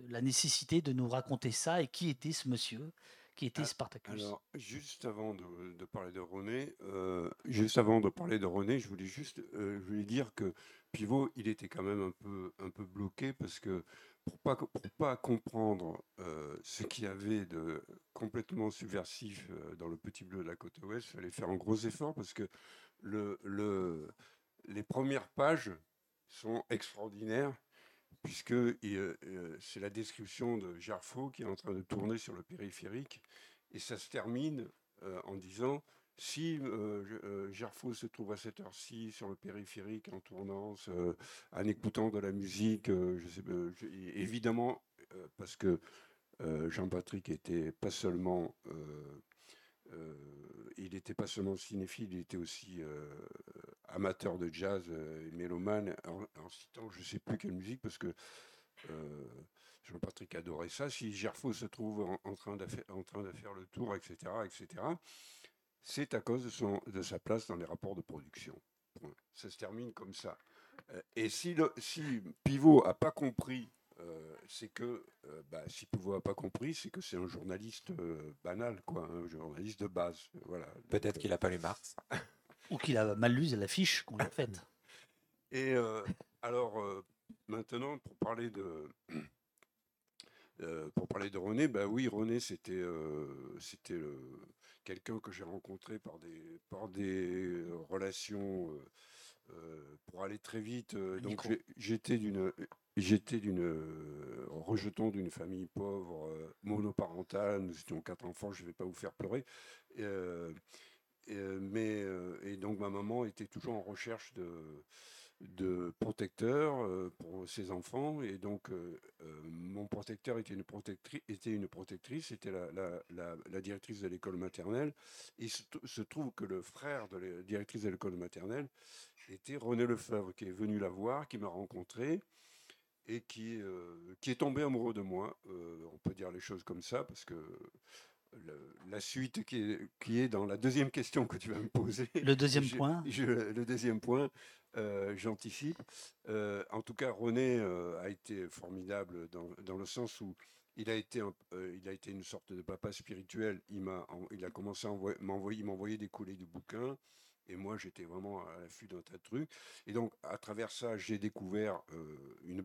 la nécessité de nous raconter ça et qui était ce monsieur qui était ah, Spartacus? Alors, juste avant de, parler de René, juste avant de parler de René, je voulais juste je voulais dire que Pivot, il était quand même un peu, bloqué parce que pour pas, pas comprendre euh, ce qu'il y avait de complètement subversif euh, dans le Petit Bleu de la côte ouest, il fallait faire un gros effort parce que le, le, les premières pages sont extraordinaires puisque euh, c'est la description de Gerfaux qui est en train de tourner sur le périphérique et ça se termine en disant si euh, euh, se trouve à cette heure-ci sur le périphérique en tournant, en écoutant de la musique, euh, sais, évidemment, parce que Jean-Patrick était pas seulement il n'était pas seulement cinéphile, il était aussi amateur de jazz et mélomane, en, citant je ne sais plus quelle musique, parce que Jean-Patrick adorait ça. Si Gerfo se trouve en, en, train de faire le tour, etc., etc., c'est à cause de, son, de sa place dans les rapports de production. Ça se termine comme ça. Euh, et si, le, si Pivot n'a pas compris, euh, c'est que, euh, bah, si Pivot n'a pas compris, c'est que c'est un journaliste banal, quoi, un journaliste de base. Voilà. Peut-être qu'il n'a pas lu Marx. Ou qu'il a mal lu l'affiche qu'on a faite. Et alors, maintenant, pour parler de. pour parler de René, bah oui, René, c'était c'était quelqu'un que j'ai rencontré par des, par des relations euh, euh, pour aller très vite. Euh, donc j'étais d'une j'étais d'une rejeton d'une famille pauvre monoparentale. Nous étions quatre enfants. Je ne vais pas vous faire pleurer. mais et donc ma maman était toujours en recherche de de protecteur euh, pour ses enfants. Et donc, euh, euh, mon protecteur était une, protectrice, était une protectrice, c'était la, directrice de l'école maternelle. il se, trouve que le frère de la directrice de l'école maternelle était René Lefebvre, qui est venu la voir, qui m'a rencontré et qui, qui est tombé amoureux de moi. on peut dire les choses comme ça, parce que la suite qui est, qui est, dans la deuxième question que tu vas me poser. Le deuxième point Le deuxième point, euh. Euh, en tout cas, René euh, a été formidable dans, dans, le sens où il a été, il a été une sorte de papa spirituel. Il, m'a, il a commencé à m'envoyer, m'envoyer des coulées du bouquin. Et moi, j'étais vraiment à l'affût d'un tas de trucs. Et donc, à travers ça, j'ai découvert une,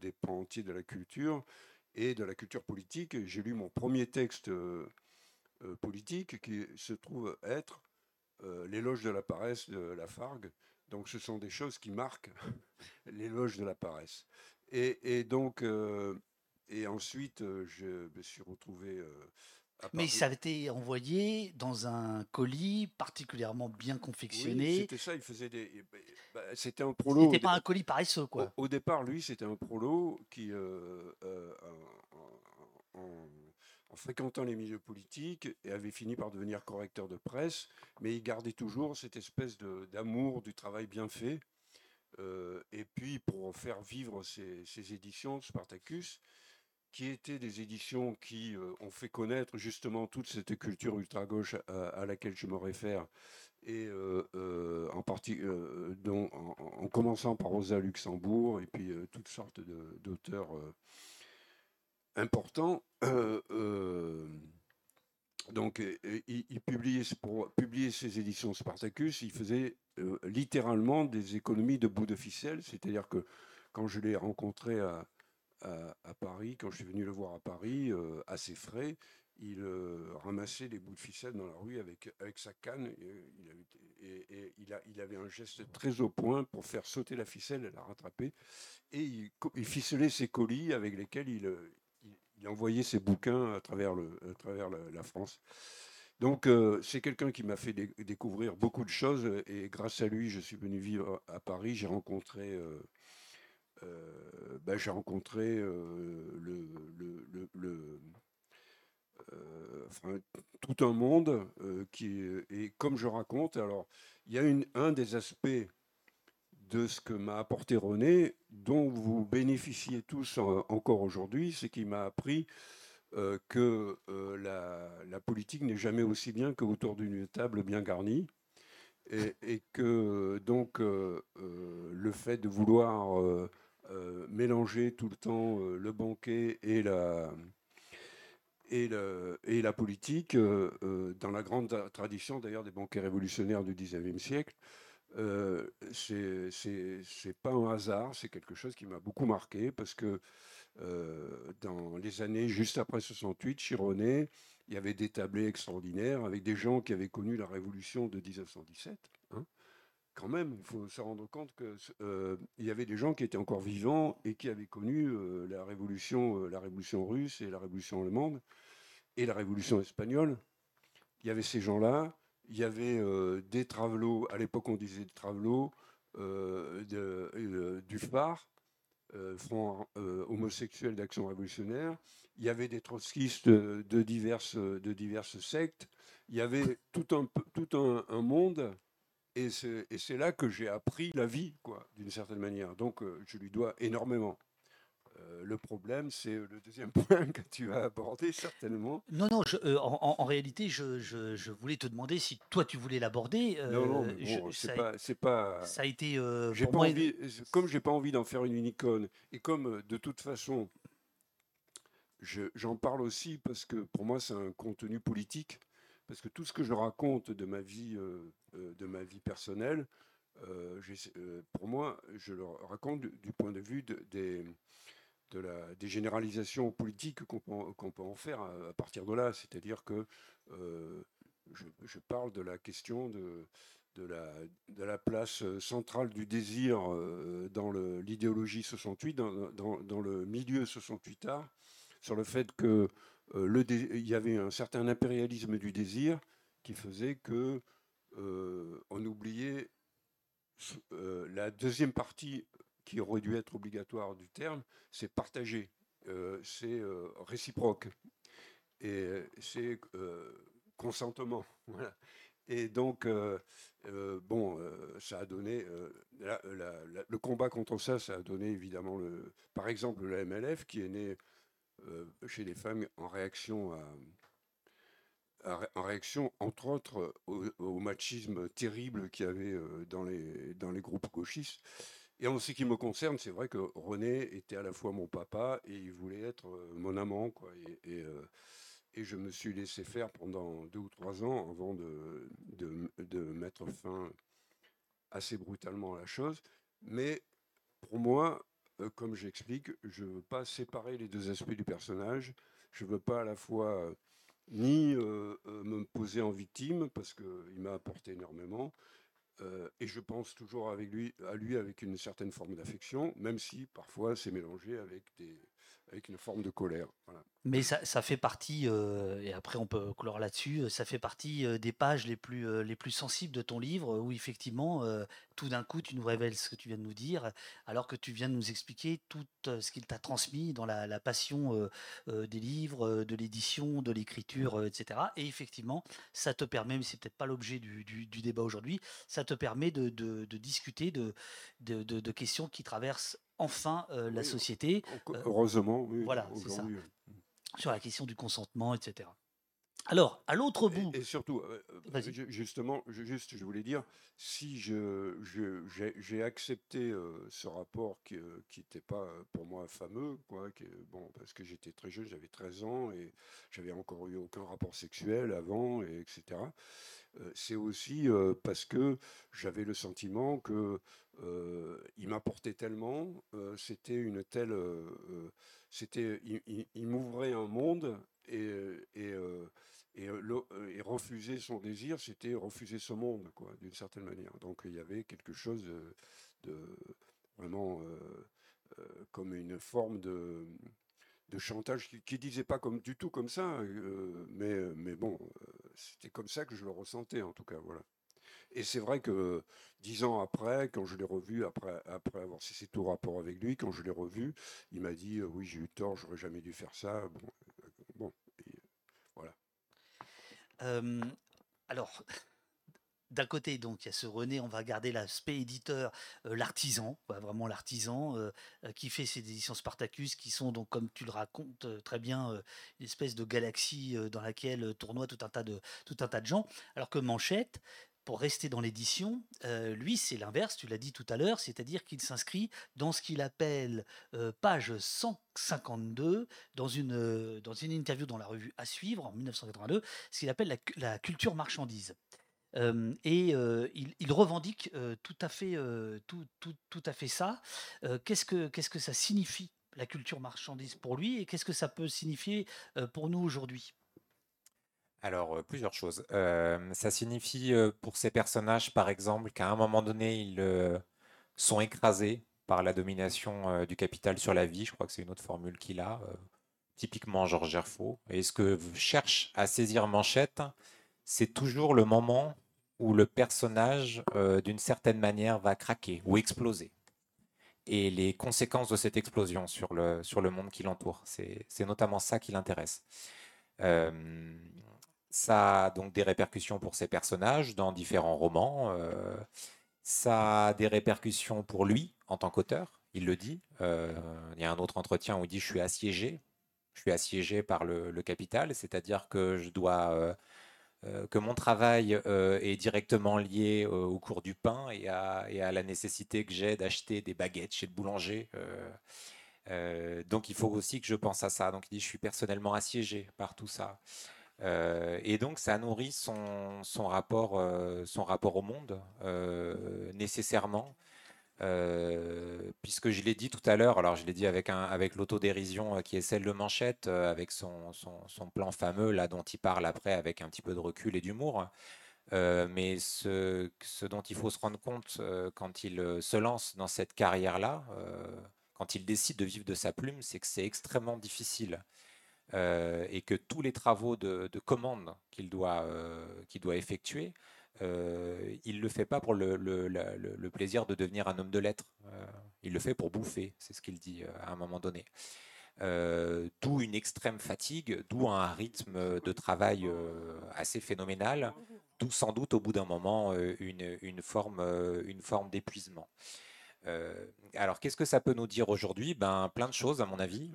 des pans entiers de la culture et de la culture politique. J'ai lu mon premier texte politique qui se trouve être L'éloge de la paresse de la Fargue, donc ce sont des choses qui marquent l'éloge de la paresse. Et, donc, euh, et ensuite, euh, je me suis retrouvé. Euh, à Mais ça avait été envoyé dans un colis particulièrement bien confectionné. c'était ça, il faisait des. Ben, bah, c'était un prolo. C'était pas un colis paresseux, quoi. Au, départ, lui, c'était un prolo qui, en, en fréquentant les milieux politiques et avait fini par devenir correcteur de presse, mais il gardait toujours cette espèce d'amour du travail bien fait. Euh, et puis pour faire vivre ces, éditions, Spartacus, qui étaient des éditions qui euh, ont fait connaître justement toute cette culture ultra-gauche à, laquelle je me réfère, et euh, en, commençant par Rosa Luxembourg, et puis toutes sortes d'auteurs important. Euh, euh, donc, il, publiait, pour publier ses éditions Spartacus, il faisait euh, littéralement des économies de bouts de ficelle. C'est-à-dire que quand je l'ai rencontré à, Paris, quand je suis venu le voir à Paris, à ses frais, il ramassait des bouts de ficelle dans la rue avec, avec sa canne. Et, il, avait, a, il, avait un geste très au point pour faire sauter la ficelle et la rattraper. Et il ficelait ses colis avec lesquels il, il ses bouquins à travers, le, à travers la, France. Donc euh, c'est quelqu'un qui m'a fait découvrir beaucoup de choses et grâce à lui, je suis venu vivre à Paris. J'ai rencontré, euh, euh, ben, j'ai rencontré le, le, enfin, tout un monde qui et comme je raconte, alors il y a une, un des aspects de ce que m'a apporté René, dont vous bénéficiez tous encore aujourd'hui, c'est qu'il m'a appris euh, que euh, la, politique n'est jamais aussi bien qu'autour d'une table bien garnie. Et, que donc euh, le fait de vouloir mélanger tout le temps le banquet et la, et, et la politique, dans la grande tradition d'ailleurs des banquets révolutionnaires du XIXe siècle, euh, c'est pas un hasard, c'est quelque chose qui m'a beaucoup marqué parce que euh, dans les années juste après 68, Chironet, il y avait des tablés extraordinaires avec des gens qui avaient connu la révolution de 1917. Hein. Quand même, il faut se rendre compte qu'il euh, y avait des gens qui étaient encore vivants et qui avaient connu euh, la, révolution, la révolution russe et la révolution allemande et la révolution espagnole. Il y avait ces gens-là il y avait euh, des travelots, à l'époque on disait des travelots, euh, euh, du phare, Front homosexuel d'action révolutionnaire. Il y avait des trotskistes de, diverses, sectes. Il y avait tout un, tout un, monde et c'est là que j'ai appris la vie, quoi, d'une certaine manière. Donc, je lui dois énormément. Euh, le problème, c'est le deuxième point que tu as abordé certainement. Non, non, euh, en, réalité, je, voulais te demander si toi tu voulais l'aborder. Euh, non, non, c'est pas, pas, Ça a été. j'ai pas envie, comme j'ai pas envie d'en faire une icône, et comme de toute façon, j'en parle aussi parce que pour moi c'est un contenu politique, parce que tout ce que je raconte de ma vie, de ma vie personnelle, pour moi, je le raconte du, point de vue des de la, des généralisations politiques qu'on peut, en faire à, partir de là. C'est-à-dire que euh, je, parle de la question de, la, place centrale du désir euh, dans l'idéologie 68, dans, le milieu 68 art, sur le fait que euh, il y avait un certain impérialisme du désir qui faisait que on oubliait la deuxième partie qui aurait dû être obligatoire du terme, c'est partager, c'est réciproque et c'est consentement. Voilà. Et donc, bon, ça a donné, le combat contre ça, ça a donné évidemment, le, par exemple, la MLF qui est né chez les femmes en réaction à, en réaction, entre autres, au, machisme terrible qu'il y avait dans les, dans les groupes gauchistes. Et en ce qui me concerne, c'est vrai que René était à la fois mon papa et il voulait être mon amant. Quoi. Et, et, je me suis laissé faire pendant deux ou trois ans avant de, mettre fin assez brutalement à la chose. Mais pour moi, comme j'explique, je ne veux pas séparer les deux aspects du personnage. Je ne veux pas à la fois ni me poser en victime, parce qu'il m'a apporté énormément. Et je pense toujours avec lui, à lui avec une certaine forme d'affection, même si parfois c'est mélangé avec, des, avec une forme de colère. Mais ça, ça fait partie, euh, et après on peut clore là-dessus, euh, ça fait partie euh, des pages les plus, les plus sensibles de ton livre, où effectivement, tout d'un coup, tu nous révèles ce que tu viens de nous dire, alors que tu viens de nous expliquer tout ce qu'il t'a transmis dans la, passion des livres, de l'édition, de l'écriture, etc. Et effectivement, ça te permet, mais c'est peut-être pas l'objet du, du, débat aujourd'hui, ça te permet de, de, de discuter de, de, questions qui traversent enfin la société. Heureusement, oui. Voilà, c'est ça sur la question du consentement, etc. Alors, à l'autre bout. Et, surtout, euh, euh, justement, juste, je voulais dire, si je, j'ai, accepté euh, ce rapport qui n'était pas pour moi fameux, quoi, bon, parce que j'étais très jeune, j'avais 13 ans et j'avais encore eu aucun rapport sexuel avant, et etc. c'est aussi parce que j'avais le sentiment que il m'apportait tellement, c'était une telle, c'était, il, m'ouvrait un monde et, et et, refuser son désir, c'était refuser ce monde, quoi, d'une certaine manière. Donc il y avait quelque chose de, vraiment comme une forme de, de chantage qui, ne disait pas comme du tout comme ça, mais, mais bon, c'était comme ça que je le ressentais en tout cas, voilà. Et c'est vrai que dix ans après, quand je l'ai revu, après, après avoir cessé tout rapport avec lui, quand je l'ai revu, il m'a dit oui j'ai eu tort, j'aurais jamais dû faire ça. Bon, bon voilà. alors, d'un côté, donc, il y a ce René, on va garder l'aspect éditeur, l'artisan, vraiment l'artisan, qui fait ses éditions Spartacus, qui sont donc, comme tu le racontes très bien, une espèce de galaxie dans laquelle tournoient tout un tas de, tout un tas de gens, alors que Manchette, pour rester dans l'édition, lui, c'est l'inverse, tu l'as dit tout à l'heure, c'est-à-dire qu'il s'inscrit dans ce qu'il appelle page 152, dans une, dans une interview dans la revue À suivre en 1982, ce qu'il appelle la, culture marchandise. et il, revendique tout, à fait, tout, tout, tout, à fait ça. qu'est-ce, que, qu'est-ce que ça signifie, la culture marchandise pour lui, et qu'est-ce que ça peut signifier pour nous aujourd'hui? Alors, plusieurs choses. ça signifie pour ces personnages, par exemple, qu'à un moment donné, ils sont écrasés par la domination du capital sur la vie. Je crois que c'est une autre formule qu'il a, typiquement Georges Gerfaux. Et ce que cherche à saisir Manchette, c'est toujours le moment où le personnage, d'une certaine manière, va craquer ou exploser. Et les conséquences de cette explosion sur le, sur le monde qui l'entoure. C'est notamment ça qui l'intéresse. Ça a donc des répercussions pour ses personnages dans différents romans. Euh, ça a des répercussions pour lui en tant qu'auteur, il le dit. Euh, il y a un autre entretien où il dit Je suis assiégé. Je suis assiégé par le, capital, c'est-à-dire que je dois. Euh, que mon travail est directement lié au cours du pain et à, et à la nécessité que j'ai d'acheter des baguettes chez le boulanger. donc il faut aussi que je pense à ça. Donc il dit je suis personnellement assiégé par tout ça. Euh, et donc, ça nourrit son, son rapport, euh, son rapport au monde, euh, nécessairement. puisque je l'ai dit tout à l'heure, alors je l'ai dit avec, un, avec l'autodérision qui est celle de Manchette, avec son, son, son, plan fameux, là, dont il parle après avec un petit peu de recul et d'humour. mais ce, ce, dont il faut se rendre compte quand il se lance dans cette carrière-là, quand il décide de vivre de sa plume, c'est que c'est extrêmement difficile. Euh, et que tous les travaux de, commande qu'il doit, euh, doit effectuer il ne le fait pas pour le, le, plaisir de devenir un homme de lettres. il le fait pour bouffer, c'est ce qu'il dit à un moment donné. d'où une extrême fatigue, d'où un rythme de travail assez phénoménal, d'où sans doute au bout d'un moment une, une, forme, une forme d'épuisement. alors qu'est-ce que ça peut nous dire aujourd'hui? Ben, Plein de choses à mon avis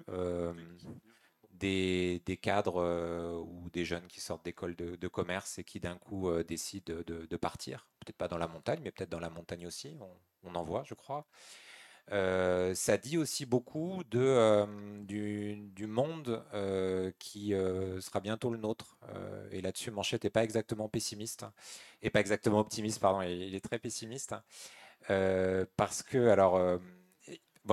des, cadres euh, ou des jeunes qui sortent d'école de, commerce et qui d'un coup euh, décident de, partir. Peut-être pas dans la montagne, mais peut-être dans la montagne aussi. On, en voit, je crois. Euh, ça dit aussi beaucoup de, du, monde qui sera bientôt le nôtre. et là-dessus, Manchette n'est pas exactement pessimiste, et pas exactement optimiste, pardon, il, est très pessimiste. parce que, alors,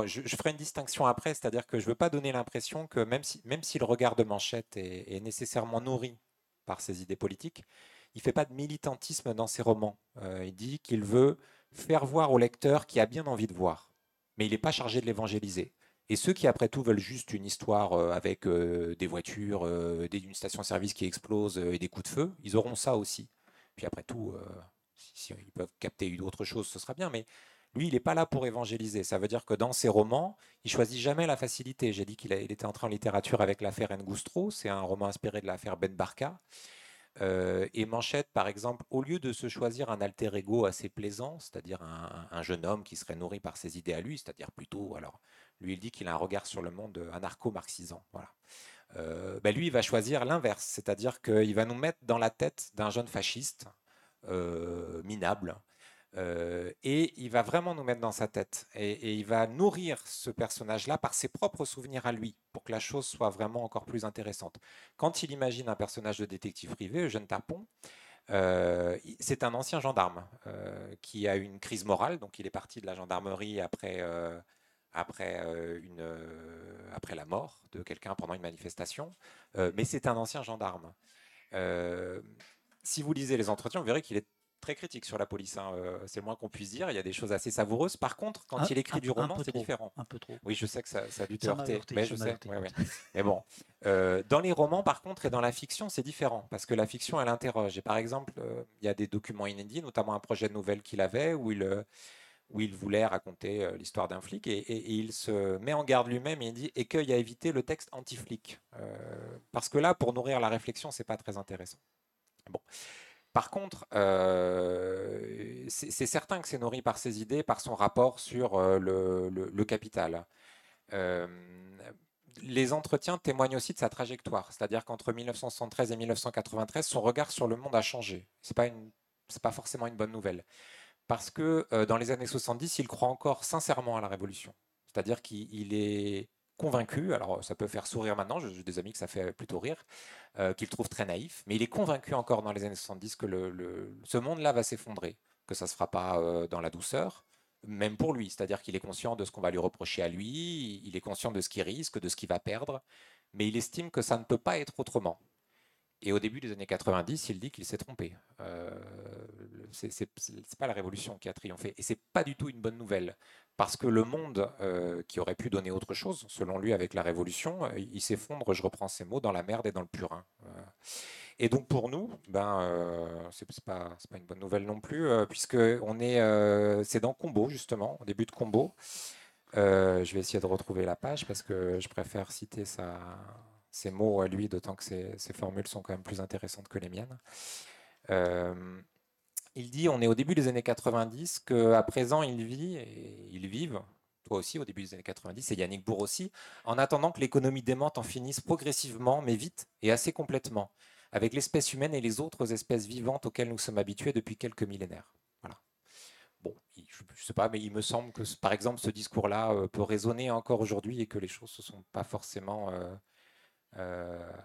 je, ferai une distinction après, c'est-à-dire que je ne veux pas donner l'impression que même si, même si le regard de Manchette est, nécessairement nourri par ses idées politiques, il ne fait pas de militantisme dans ses romans. Euh, il dit qu'il veut faire voir au lecteur qui a bien envie de voir, mais il n'est pas chargé de l'évangéliser. Et ceux qui, après tout, veulent juste une histoire euh, avec euh, des voitures, une station-service qui explose et des coups de feu, ils auront ça aussi. Puis après tout, si, ils peuvent capter autre chose, ce sera bien. Mais lui, il n'est pas là pour évangéliser. Ça veut dire que dans ses romans, il choisit jamais la facilité. J'ai dit qu'il était entré en littérature avec l'affaire Ngoustro. C'est un roman inspiré de l'affaire Ben Barka. Euh, et Manchette, par exemple, au lieu de se choisir un alter ego assez plaisant, c'est-à-dire un, jeune homme qui serait nourri par ses idées à lui, c'est-à-dire plutôt, alors, lui, il dit qu'il a un regard sur le monde anarcho-marxisant. Voilà. Euh, ben lui, il va choisir l'inverse, c'est-à-dire qu'il va nous mettre dans la tête d'un jeune fasciste euh, minable, euh, et il va vraiment nous mettre dans sa tête. Et, il va nourrir ce personnage-là par ses propres souvenirs à lui, pour que la chose soit vraiment encore plus intéressante. Quand il imagine un personnage de détective privé, Eugène Tapon, euh, c'est un ancien gendarme euh, qui a eu une crise morale, donc il est parti de la gendarmerie après, après, une, après la mort de quelqu'un pendant une manifestation, mais c'est un ancien gendarme. si vous lisez les entretiens, vous verrez qu'il est très critique sur la police, hein, euh, c'est le moins qu'on puisse dire. Il y a des choses assez savoureuses. Par contre, quand il écrit du roman, c'est différent. Un peu trop. Oui, je sais que ça, a dû te heurter. mais je sais. mais bon, euh, dans les romans, par contre, et dans la fiction, c'est différent parce que la fiction, elle interroge. Et par exemple, euh, il y a des documents inédits, notamment un projet de nouvelle qu'il avait où il où il voulait raconter l'histoire d'un flic et, il se met en garde lui-même et il dit écueil à éviter le texte anti-flic parce que là pour nourrir la réflexion c'est pas très intéressant bon par contre, euh, c'est certain que c'est nourri par ses idées, par son rapport sur euh, le, capital. Euh, les entretiens témoignent aussi de sa trajectoire, c'est-à-dire qu'entre 1973 et 1993, son regard sur le monde a changé. Ce n'est pas, pas forcément une bonne nouvelle. Parce que dans les années 70, il croit encore sincèrement à la Révolution. C'est-à-dire qu'il est convaincu, alors ça peut faire sourire maintenant, j'ai des amis que ça fait plutôt rire, euh, qu'il trouve très naïf, mais il est convaincu encore dans les années 70 que le, ce monde-là va s'effondrer, que ça ne se fera pas euh, dans la douceur, même pour lui, c'est-à-dire qu'il est conscient de ce qu'on va lui reprocher à lui, il est conscient de ce qu'il risque, de ce qu'il va perdre, mais il estime que ça ne peut pas être autrement. Et au début des années 90, il dit qu'il s'est trompé. Euh, c'est pas la révolution qui a triomphé. Et c'est pas du tout une bonne nouvelle. Parce que le monde euh, qui aurait pu donner autre chose, selon lui, avec la révolution, euh, il s'effondre, je reprends ces mots, dans la merde et dans le purin. Euh. et donc pour nous, ben, c'est pas, une bonne nouvelle non plus, puisque on est, c'est dans Combo, justement, au début de Combo. je vais essayer de retrouver la page parce que je préfère citer sa, ses mots à lui, d'autant que ses, formules sont quand même plus intéressantes que les miennes. Euh, il dit, on est au début des années 90, qu'à présent il vit, et ils vivent, toi aussi au début des années 90, et Yannick Bourg aussi, en attendant que l'économie démente en finisse progressivement, mais vite et assez complètement, avec l'espèce humaine et les autres espèces vivantes auxquelles nous sommes habitués depuis quelques millénaires. Bon, je ne sais pas, mais il me semble que, par exemple, ce discours-là euh, peut résonner encore aujourd'hui et que les choses ne sont pas forcément... Euh,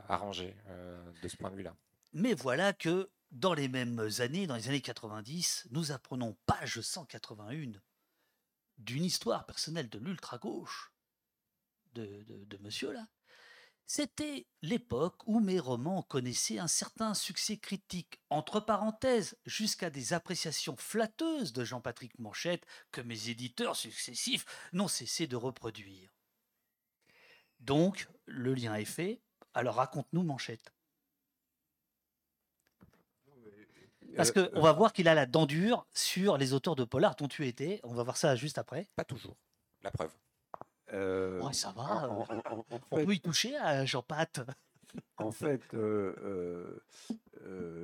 arrangé euh, de ce point de vue-là. Mais voilà que dans les mêmes années, dans les années 90, nous apprenons page 181 d'une histoire personnelle de l'ultra-gauche de, de, monsieur là. C'était l'époque où mes romans connaissaient un certain succès critique, entre parenthèses, jusqu'à des appréciations flatteuses de Jean-Patrick Manchette que mes éditeurs successifs n'ont cessé de reproduire. Donc, le lien est fait. Alors raconte-nous, Manchette. Parce Euh, qu'on va voir qu'il a la dent dure sur les auteurs de polar dont tu étais. On va voir ça juste après. Pas toujours. La preuve. euh, Ouais, ça va. en- euh, en- en- en On fait- peut y toucher à Jean-Pat. En fait, euh, euh, euh,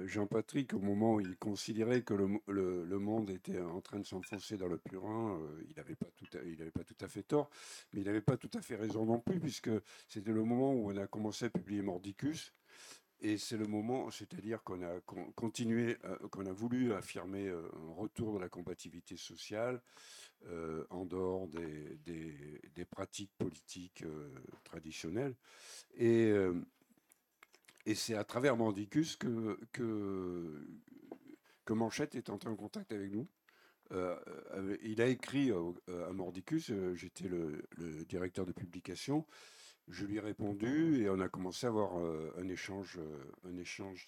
Jean-Patrick, au moment où il considérait que le, mo- le- le monde était en train de s'enfoncer dans le purin, euh, il n'avait pas, tout à- fait tort, mais il n'avait pas tout à fait raison non plus, puisque c'était le moment où on a commencé à publier Mordicus. Et c'est le moment, c'est-à-dire qu'on a con- continué, euh, qu'on a voulu affirmer euh, un retour de la compatibilité sociale euh, en dehors des, pratiques politiques euh, traditionnelles. Et, euh, et c'est à travers Mordicus que, Manchette est entré en contact avec nous. Euh, il a écrit euh, à Mordicus, euh, j'étais le, directeur de publication, je lui ai répondu et on a commencé à avoir un échange, un échange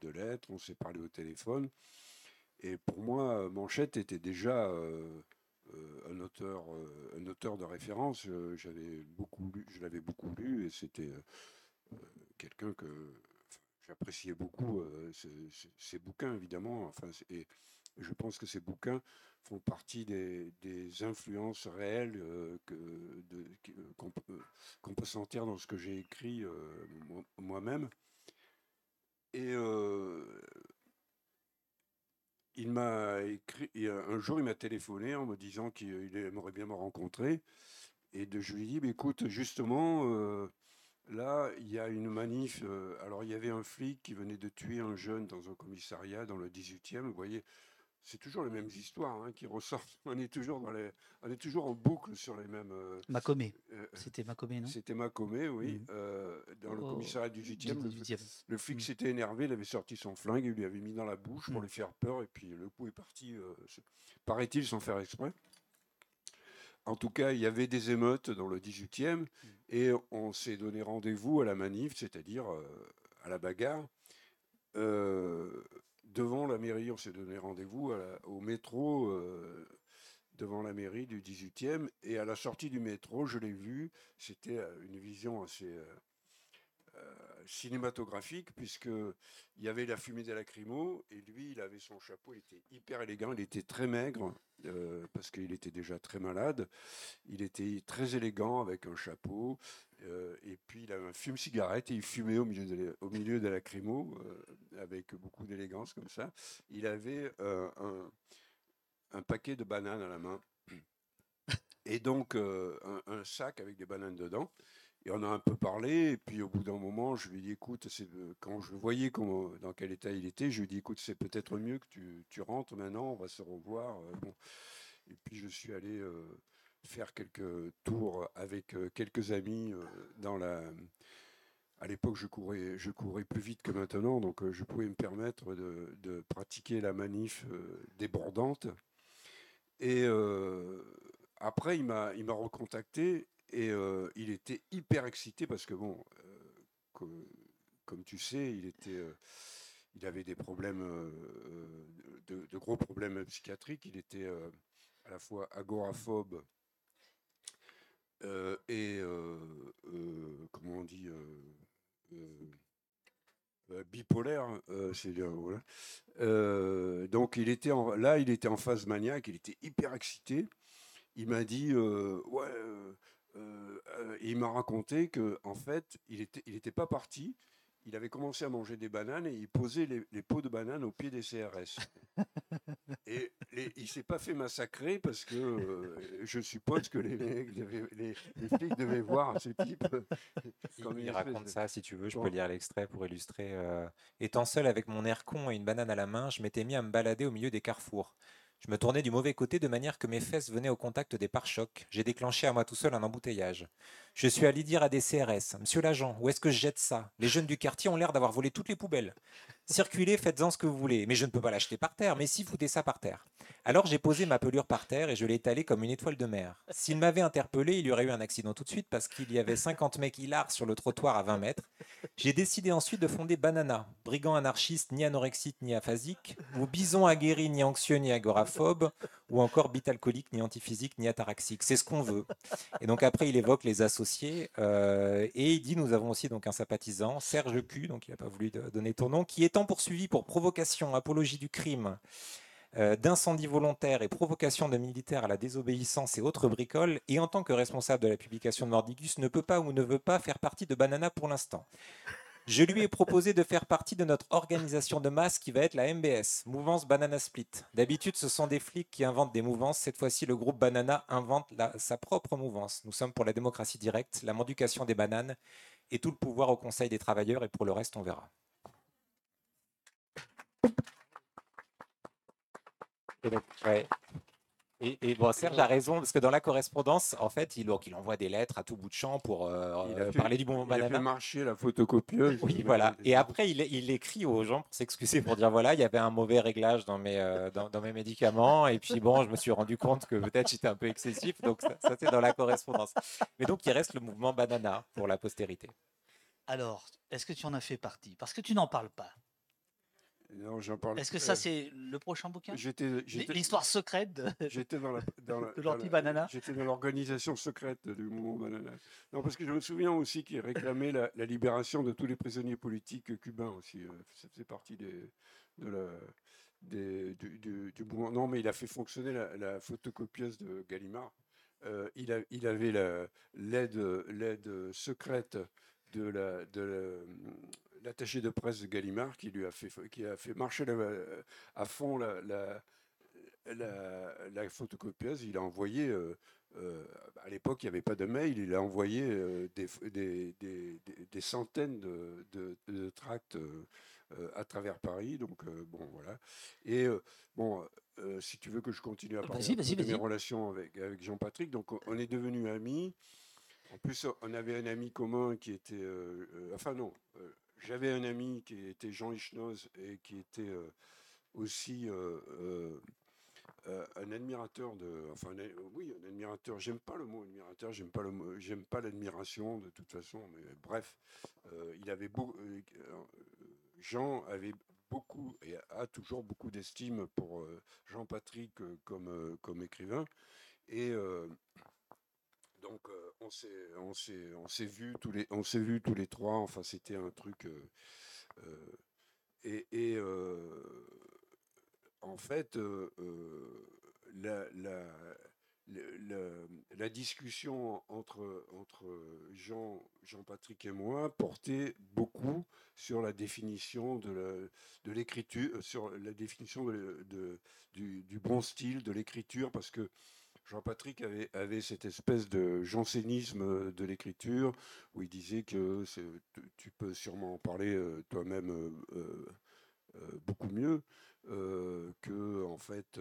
de, lettres, on s'est parlé au téléphone. Et pour moi, Manchette était déjà un, auteur, un auteur de référence. Beaucoup lu, je l'avais beaucoup lu et c'était quelqu'un que j'appréciais beaucoup euh, ses, bouquins évidemment. Enfin, et je pense que ces bouquins font partie des, influences réelles euh, qu'on peut, sentir dans ce que j'ai écrit euh, moi- moi-même. Et euh, il m'a écrit, un jour il m'a téléphoné en me disant qu'il aimerait bien me rencontrer. Et je lui ai dit, "Mais écoute, justement, euh, là, il y a une manif. euh, alors, il y avait un flic qui venait de tuer un jeune dans un commissariat dans le 18e. Vous voyez, c'est toujours les mêmes histoires hein, qui ressortent. On est, toujours dans les, on est toujours en boucle sur les mêmes. euh, Macomé. euh, C'était Macomé, non? C'était Macomé, oui, euh, dans le commissariat du 18e. Du le- 18e. le flic Mm. s'était énervé, il avait sorti son flingue, il lui avait mis dans la bouche pour Mm. lui faire peur, et puis le coup est parti, paraît-il, sans faire exprès. En tout cas, il y avait des émeutes dans le 18e, et on s'est donné rendez-vous à la manif, c'est-à-dire euh, à la bagarre. Euh, devant la mairie, on s'est donné rendez-vous au métro euh, devant la mairie du 18e, et à la sortie du métro, je l'ai vu, c'était une vision assez... euh, cinématographique puisque il y avait la fumée des lacrymos et lui il avait son chapeau, il était hyper élégant, il était très maigre euh, parce qu'il était déjà très malade, il était très élégant avec un chapeau euh, et puis il avait un fume-cigarette et il fumait au milieu des, au milieu lacrymos euh, avec beaucoup d'élégance comme ça. Il avait un, paquet de bananes à la main et donc un sac avec des bananes dedans. Et on a un peu parlé, et puis au bout d'un moment, je lui ai dit, écoute, euh, quand je voyais comment, dans quel état il était, je lui ai dit, écoute, c'est peut-être mieux que tu, rentres maintenant, on va se revoir. euh. Et puis je suis allé euh, faire quelques tours avec quelques amis. À l'époque, je courais, plus vite que maintenant, donc je pouvais me permettre de, pratiquer la manif débordante. Et après, il m'a recontacté et euh, il était hyper excité parce que, bon, euh, co- comme tu sais, il, était, euh, il avait des problèmes, de, gros problèmes psychiatriques. Il était à la fois agoraphobe et, comment on dit, bipolaire, c'est voilà. Donc il était en- là, il était en phase maniaque, il était hyper excité. Il m'a dit, ouais, euh, euh, et il m'a raconté que en fait, il était, il était pas parti. Il avait commencé à manger des bananes et il posait les, les pots de bananes au pied des CRS. Et les- il s'est pas fait massacrer parce que euh, je suppose que les, mecs devaient- les, les flics devaient voir ce type. Il, comme il raconte de- ça, si tu veux, je Bon. peux lire l'extrait pour illustrer. euh, Étant seul avec mon air con et une banane à la main, je m'étais mis à me balader au milieu des carrefours. Je me tournais du mauvais côté de manière que mes fesses venaient au contact des pare-chocs. J'ai déclenché à moi tout seul un embouteillage. Je suis allé dire à des CRS Monsieur l'agent, où est-ce que je jette ça? Les jeunes du quartier ont l'air d'avoir volé toutes les poubelles. Circulez, faites-en ce que vous voulez. Mais je ne peux pas l'acheter par terre. Mais si, foutez ça par terre. Alors j'ai posé ma pelure par terre et je l'ai étalée comme une étoile de mer. S'il m'avait interpellé, il y aurait eu un accident tout de suite parce qu'il y avait 50 mecs hilars sur le trottoir à 20 mètres. J'ai décidé ensuite de fonder Banana, brigand anarchiste ni anorexique ni aphasique, ou bison aguerri ni anxieux ni agoraphobe, ou encore bitalcoolique, ni antiphysique, ni ataraxique. C'est ce qu'on veut. Et donc après, il évoque les associés euh, et il dit nous avons aussi donc un sympathisant, Serge Q, donc il n'a pas voulu donner ton nom, qui poursuivi pour provocation, apologie du crime, euh, d'incendie volontaire et provocation de militaires à la désobéissance et autres bricoles, et en tant que responsable de la publication de Mordigus, ne peut pas ou ne veut pas faire partie de Banana pour l'instant. Je lui ai proposé de faire partie de notre organisation de masse qui va être la MBS, Mouvance Banana Split. D'habitude, ce sont des flics qui inventent des mouvances. Cette fois-ci, le groupe Banana invente sa propre mouvance. Nous sommes pour la démocratie directe, la mendication des bananes et tout le pouvoir au Conseil des travailleurs. Et pour le reste, on verra. Et, bon, Serge a raison, parce que dans la correspondance, en fait, il, il envoie des lettres à tout bout de champ pour euh, parler du bon banana. Il a fait marcher la photocopieuse. Oui, voilà. Et après, il, il, écrit aux gens pour s'excuser, pour dire voilà, il y avait un mauvais réglage dans mes, euh, dans, mes médicaments. Et puis, bon, je me suis rendu compte que peut-être j'étais un peu excessif. Donc, ça, ça c'est dans la correspondance. Mais donc, il reste le mouvement banana pour la postérité. Alors, est-ce que tu en as fait partie? Parce que tu n'en parles pas. Non, j'en parle. Est-ce que ça, c'est le prochain bouquin? J'étais. L'histoire secrète de, j'étais dans la, dans de l'anti-banana J'étais dans l'organisation secrète du mouvement banana. Non, parce que je me souviens aussi qu'il réclamait la, la, libération de tous les prisonniers politiques cubains aussi. Euh, ça faisait partie des, de la, des, du, du, du, mouvement. Non, mais il a fait fonctionner la, la photocopieuse de Gallimard. Euh, il, a, il avait l'aide l'aide secrète de la, de la l'attaché de presse de Gallimard qui lui a fait, qui a fait marcher à fond la, la, photocopieuse. Il a envoyé, euh, euh, à l'époque il n'y avait pas de mail, il a envoyé euh, des, des, centaines de, tracts à travers Paris. Donc bon voilà. Et bon, si tu veux que je continue à parler de mes relations avec, avec Jean-Patrick, donc on est devenus amis. En plus, on avait un ami commun qui était, enfin non, j'avais un ami qui était Jean Hichnoz et qui était euh, aussi euh, euh, un admirateur de, enfin oui, un admirateur. J'aime pas le mot admirateur, j'aime pas l'admiration de toute façon. Mais bref, il avait beaucoup, Jean avait beaucoup et a toujours beaucoup d'estime pour Jean-Patrick comme comme écrivain et donc euh, on s'est on s'est on s'est vu tous les on s'est vu tous les trois. Enfin c'était un truc euh, euh, et, et en fait la, la, la, la, discussion entre, entre Jean, Jean-Patrick et moi portait beaucoup sur la définition de l'écriture, sur la définition de, de, du, du, bon style de l'écriture, parce que Jean-Patrick avait, cette espèce de jansénisme de l'écriture où il disait que tu peux sûrement en parler euh, toi-même euh, euh, beaucoup mieux que fait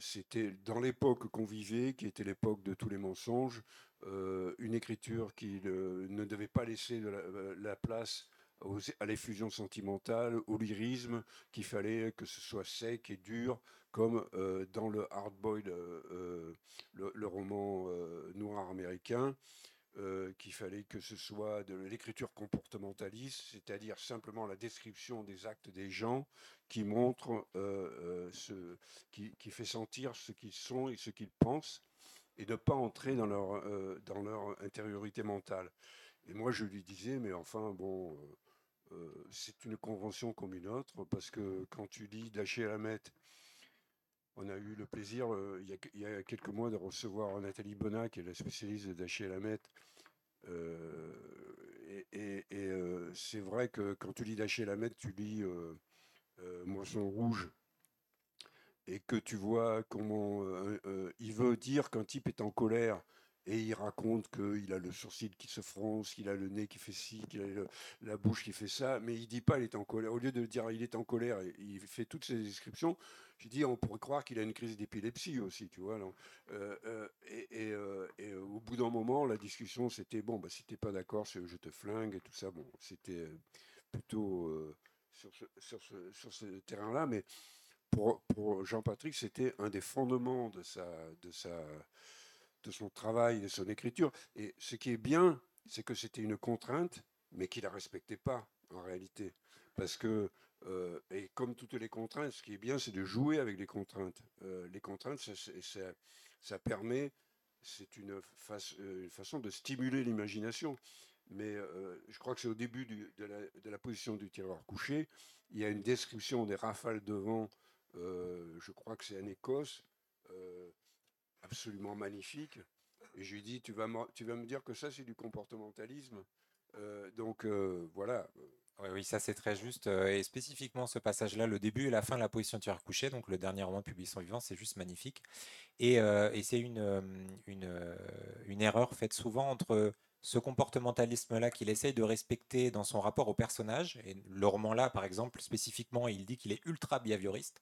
c'était dans l'époque qu'on vivait, qui était l'époque de tous les mensonges, une écriture qui ne devait pas laisser la, place à l'effusion sentimentale, au lyrisme, qu'il fallait que ce soit sec et dur, comme dans le hard euh, le, roman noir américain, qu'il fallait que ce soit de l'écriture comportementaliste, c'est-à-dire simplement la description des actes des gens qui montre, ce, qui, fait sentir ce qu'ils sont et ce qu'ils pensent, et de ne pas entrer dans leur, dans leur intériorité mentale. Et moi, je lui disais, mais enfin, bon, c'est une convention comme une autre, parce que quand tu lis Daché Hamet, on a eu le plaisir, euh, il, y a, quelques mois, de recevoir Nathalie Bonnat, qui est la spécialiste d'Achille Lamette. Euh, et, euh, c'est vrai que quand tu lis Daché Lamette, tu lis Moisson Rouge, et que tu vois comment il veut dire qu'un type est en colère et il raconte qu'il a le sourcil qui se fronce, qu'il a le nez qui fait ci, qu'il a la bouche qui fait ça, mais il dit pas il est en colère. Au lieu de dire il est en colère, il fait toutes ces descriptions. J'ai dit on pourrait croire qu'il a une crise d'épilepsie aussi, tu vois. Euh, euh, et, euh, au bout d'un moment, la discussion c'était bon, bah, si t'es pas d'accord, je te flingue et tout ça. Bon, c'était plutôt sur ce, sur ce, terrain-là, mais pour, Jean-Patrick, c'était un des fondements de sa, de sa de son travail, de son écriture. Et ce qui est bien, c'est que c'était une contrainte, mais qu'il la respectait pas en réalité. Parce que et comme toutes les contraintes, ce qui est bien, c'est de jouer avec les contraintes. les contraintes, ça, permet, c'est une, une, façon de stimuler l'imagination. Mais je crois que c'est au début de, la, position du tireur couché, il y a une description des rafales de vent, je crois que c'est en Écosse, absolument magnifique. Et je lui dis, tu vas, tu vas me dire que ça, c'est du comportementalisme. Euh, donc euh, voilà. Oui, ça c'est très juste. Et spécifiquement ce passage-là, le début et la fin de la position tireur couché, donc le dernier roman publié son vivant, c'est juste magnifique. Et, c'est une, erreur faite souvent entre ce comportementalisme-là qu'il essaye de respecter dans son rapport au personnage. Et le roman-là, par exemple, spécifiquement, il dit qu'il est ultra behavioriste.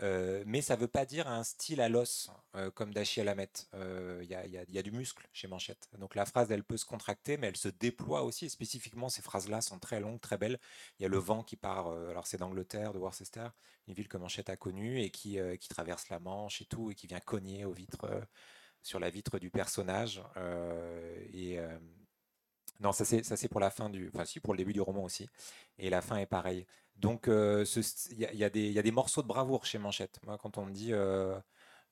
Euh, mais ça ne veut pas dire un style à l'os euh, comme d'Achille Alamette. Il euh, y, a, du muscle chez Manchette. Donc la phrase, elle peut se contracter, mais elle se déploie aussi. Et spécifiquement, ces phrases-là sont très longues, très belles. Il y a le vent qui part, alors c'est d'Angleterre, de Worcester, une ville que Manchette a connue, et qui, qui, traverse la Manche et tout, et qui vient cogner aux vitres, sur la vitre du personnage. et. non, ça c'est pour la fin du, enfin si pour le début du roman aussi, et la fin est pareille. Donc, euh, il y, a des morceaux de bravoure chez Manchette. Moi, quand on me dit. Euh,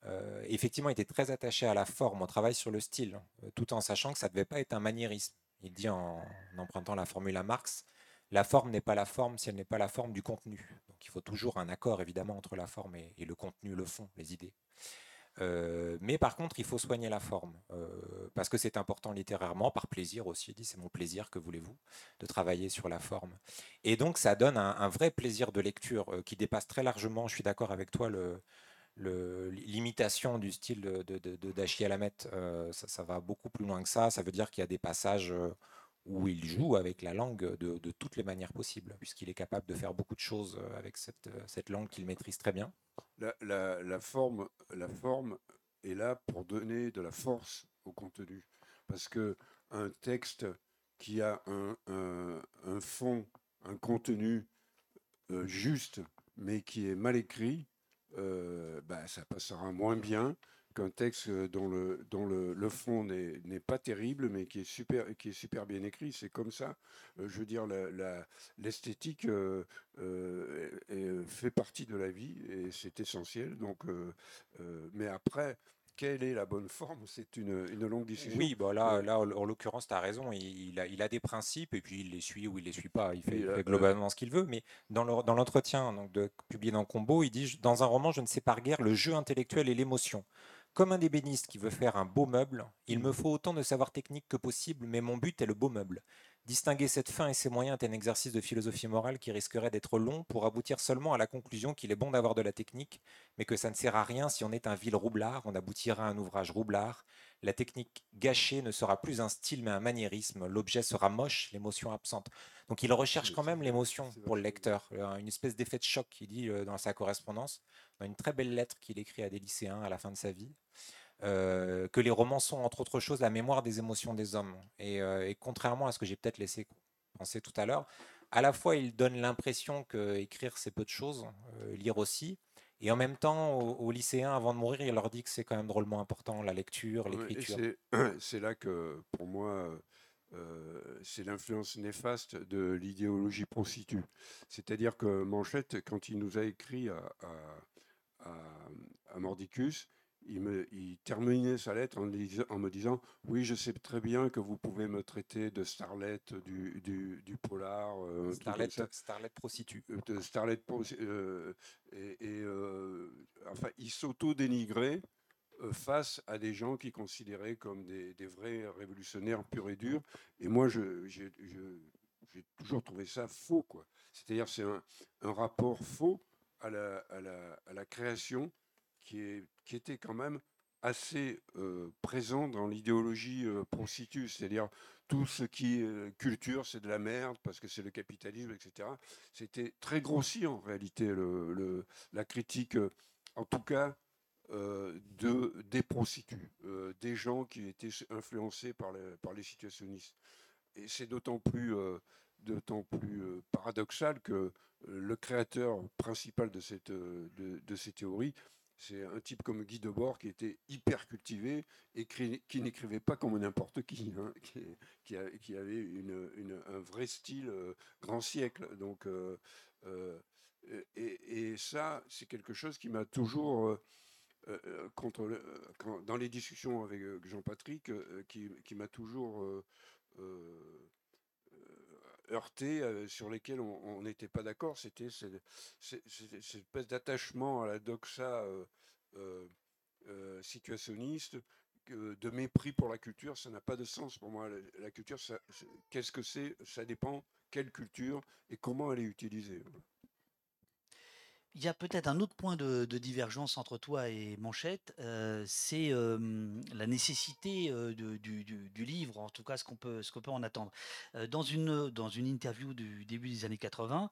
euh, effectivement, il était très attaché à la forme, on travaille sur le style, tout en sachant que ça ne devait pas être un maniérisme. Il dit en, empruntant la formule à Marx la forme n'est pas la forme si elle n'est pas la forme du contenu. Donc il faut toujours un accord évidemment entre la forme et le contenu, le fond, les idées. Euh, mais par contre, il faut soigner la forme, euh, parce que c'est important littérairement, par plaisir aussi, dit c'est mon plaisir, que voulez-vous, de travailler sur la forme. Et donc ça donne un, vrai plaisir de lecture euh, qui dépasse très largement, je suis d'accord avec toi, l'imitation du style de, de. Ça, ça, va beaucoup plus loin que ça, ça veut dire qu'il y a des passages où il joue avec la langue de, toutes les manières possibles, puisqu'il est capable de faire beaucoup de choses euh, avec cette, euh, cette langue qu'il maîtrise très bien. La, forme, la forme est là pour donner de la force au contenu. Parce que un texte qui a un, un, fond, un contenu euh, juste, mais qui est mal écrit, bah, ça passera moins bien qu'un texte dont le, dont le, le fond n'est pas terrible, mais qui est super, qui est super bien écrit. C'est comme ça. Euh, je veux dire, l'esthétique la, euh, euh, fait partie de la vie et c'est essentiel. Donc, mais après, quelle est la bonne forme? C'est une, une, longue discussion. Oui, bah là, là en l'occurrence, tu as raison. Il, a, il, a, des principes et puis il les suit ou il les suit pas. Il fait, globalement ce qu'il veut. Mais dans l'entretien donc de, publié dans Combo, il dit Dans un roman, je ne sépare guère le jeu intellectuel et l'émotion. Comme un ébéniste qui veut faire un beau meuble, il me faut autant de savoir technique que possible, mais mon but est le beau meuble. Distinguer cette fin et ses moyens est un exercice de philosophie morale qui risquerait d'être long pour aboutir seulement à la conclusion qu'il est bon d'avoir de la technique, mais que ça ne sert à rien si on est un vil roublard, on aboutira à un ouvrage roublard. La technique gâchée ne sera plus un style mais un maniérisme, l'objet sera moche, l'émotion absente. Donc il recherche quand même l'émotion pour le lecteur, euh, une espèce d'effet de choc, il dit euh, dans sa correspondance, dans une très belle lettre qu'il écrit à des lycéens à la fin de sa vie. Euh, que les romans sont, entre autres choses, la mémoire des émotions des hommes. Et, contrairement à ce que j'ai peut-être laissé penser tout à l'heure, à la fois il donne l'impression que écrire c'est peu de choses, lire aussi, et en même temps, aux, lycéens, avant de mourir, il leur dit que c'est quand même drôlement important, la lecture, l'écriture. c'est là que, pour moi, euh, c'est l'influence néfaste de l'idéologie prostitue. C'est-à-dire que Manchette, quand il nous a écrit à, à, Mordicus, il, me, il, terminait sa lettre en, en, me disant Oui, je sais très bien que vous pouvez me traiter de starlet du, du, polar. Euh, starlet, starlet prostitue. Euh, de starlet et, et enfin, il s'auto-dénigrait euh, face à des gens qui considéraient comme des, vrais révolutionnaires purs et durs. Et moi, j'ai toujours trouvé ça faux. quoi. C'est-à-dire c'est un, rapport faux à la, à la, à la création qui, est, qui, était quand même assez euh, présent dans l'idéologie euh, prostitue, c'est-à-dire tout ce qui est culture, c'est de la merde parce que c'est le capitalisme, etc. C'était très grossier en réalité la critique, en tout cas euh, de, des prostituées, euh, des gens qui étaient influencés par les, situationnistes. Et c'est d'autant plus, euh, plus paradoxal que le créateur principal de, cette, de, ces théories, c'est un type comme Guy Debord qui était hyper cultivé et qui n'écrivait pas comme n'importe qui, hein, qui, avait un vrai style grand siècle. Donc, et, ça, c'est quelque chose qui m'a toujours contre dans les discussions avec Jean-Patrick, qui, m'a toujours heurté, sur lesquels on n'était pas d'accord, c'était cette, espèce d'attachement à la doxa situationniste, de mépris pour la culture, ça n'a pas de sens pour moi. La, culture, qu'est-ce que c'est? Ça dépend quelle culture et comment elle est utilisée. Il y a peut-être un autre point de, divergence entre toi et Manchette, euh, c'est la nécessité du, livre, en tout cas ce qu'on peut, en attendre. Dans, une, dans une interview du début des années 80,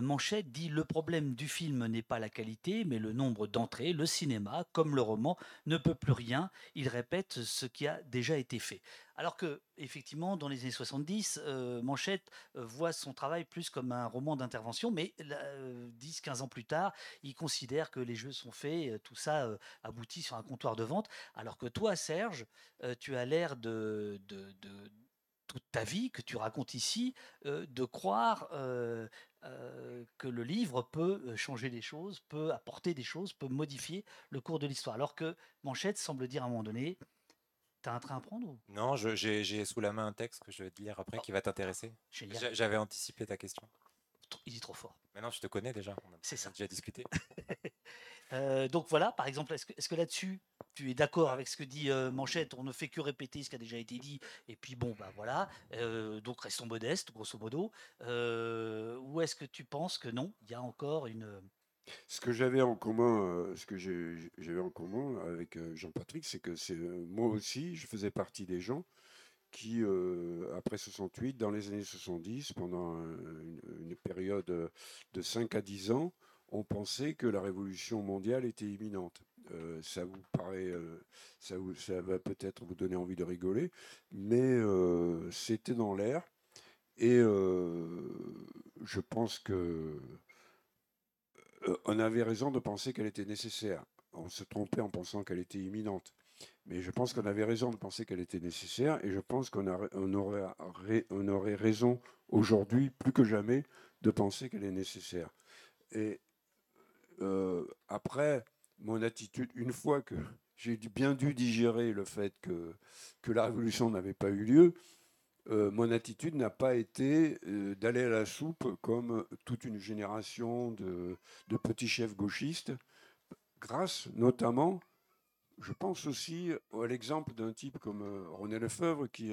Manchette dit Le problème du film n'est pas la qualité, mais le nombre d'entrées. Le cinéma, comme le roman, ne peut plus rien. Il répète ce qui a déjà été fait. Alors que, effectivement, dans les années 70, euh, Manchette euh, voit son travail plus comme un roman d'intervention, mais 10-15 euh, ans plus tard, il considère que les jeux sont faits, tout ça aboutit sur un comptoir de vente, alors que toi, Serge, tu as l'air de, toute ta vie que tu racontes ici, de croire que le livre peut changer les choses, peut apporter des choses, peut modifier le cours de l'histoire. Alors que Manchette semble dire à un moment donné, T'as un train à prendre Non, j'ai sous la main un texte que je vais te lire après oh. qui va t'intéresser. J'avais anticipé ta question. Il est trop fort. Maintenant, je te connais déjà. C'est ça. déjà discuté. Euh, donc voilà, par exemple, est-ce que, là-dessus, tu es d'accord avec ce que dit euh, Manchette? On ne fait que répéter ce qui a déjà été dit. Et puis bon, bah voilà. Euh, donc restons modestes, grosso modo. ou est-ce que tu penses que non Il y a encore une ce que j'avais en commun, euh, ce que j'avais en commun avec euh, Jean-Patrick, c'est que euh, moi aussi, je faisais partie des gens qui, après 68, dans les années 70, pendant une, période de 5 à 10 ans, on pensait que la révolution mondiale était imminente. ça vous paraît, ça va peut-être vous donner envie de rigoler, mais c'était dans l'air. Et je pense que euh, on avait raison de penser qu'elle était nécessaire. On se trompait en pensant qu'elle était imminente. Mais je pense qu'on avait raison de penser qu'elle était nécessaire et je pense qu'on aurait, raison aujourd'hui, plus que jamais, de penser qu'elle est nécessaire. Et euh, après, mon attitude, une fois que j'ai bien dû digérer le fait que la révolution n'avait pas eu lieu, euh, mon attitude n'a pas été euh, d'aller à la soupe comme toute une génération de, petits chefs gauchistes, grâce notamment, je pense aussi à l'exemple d'un type comme euh, René Lefebvre qui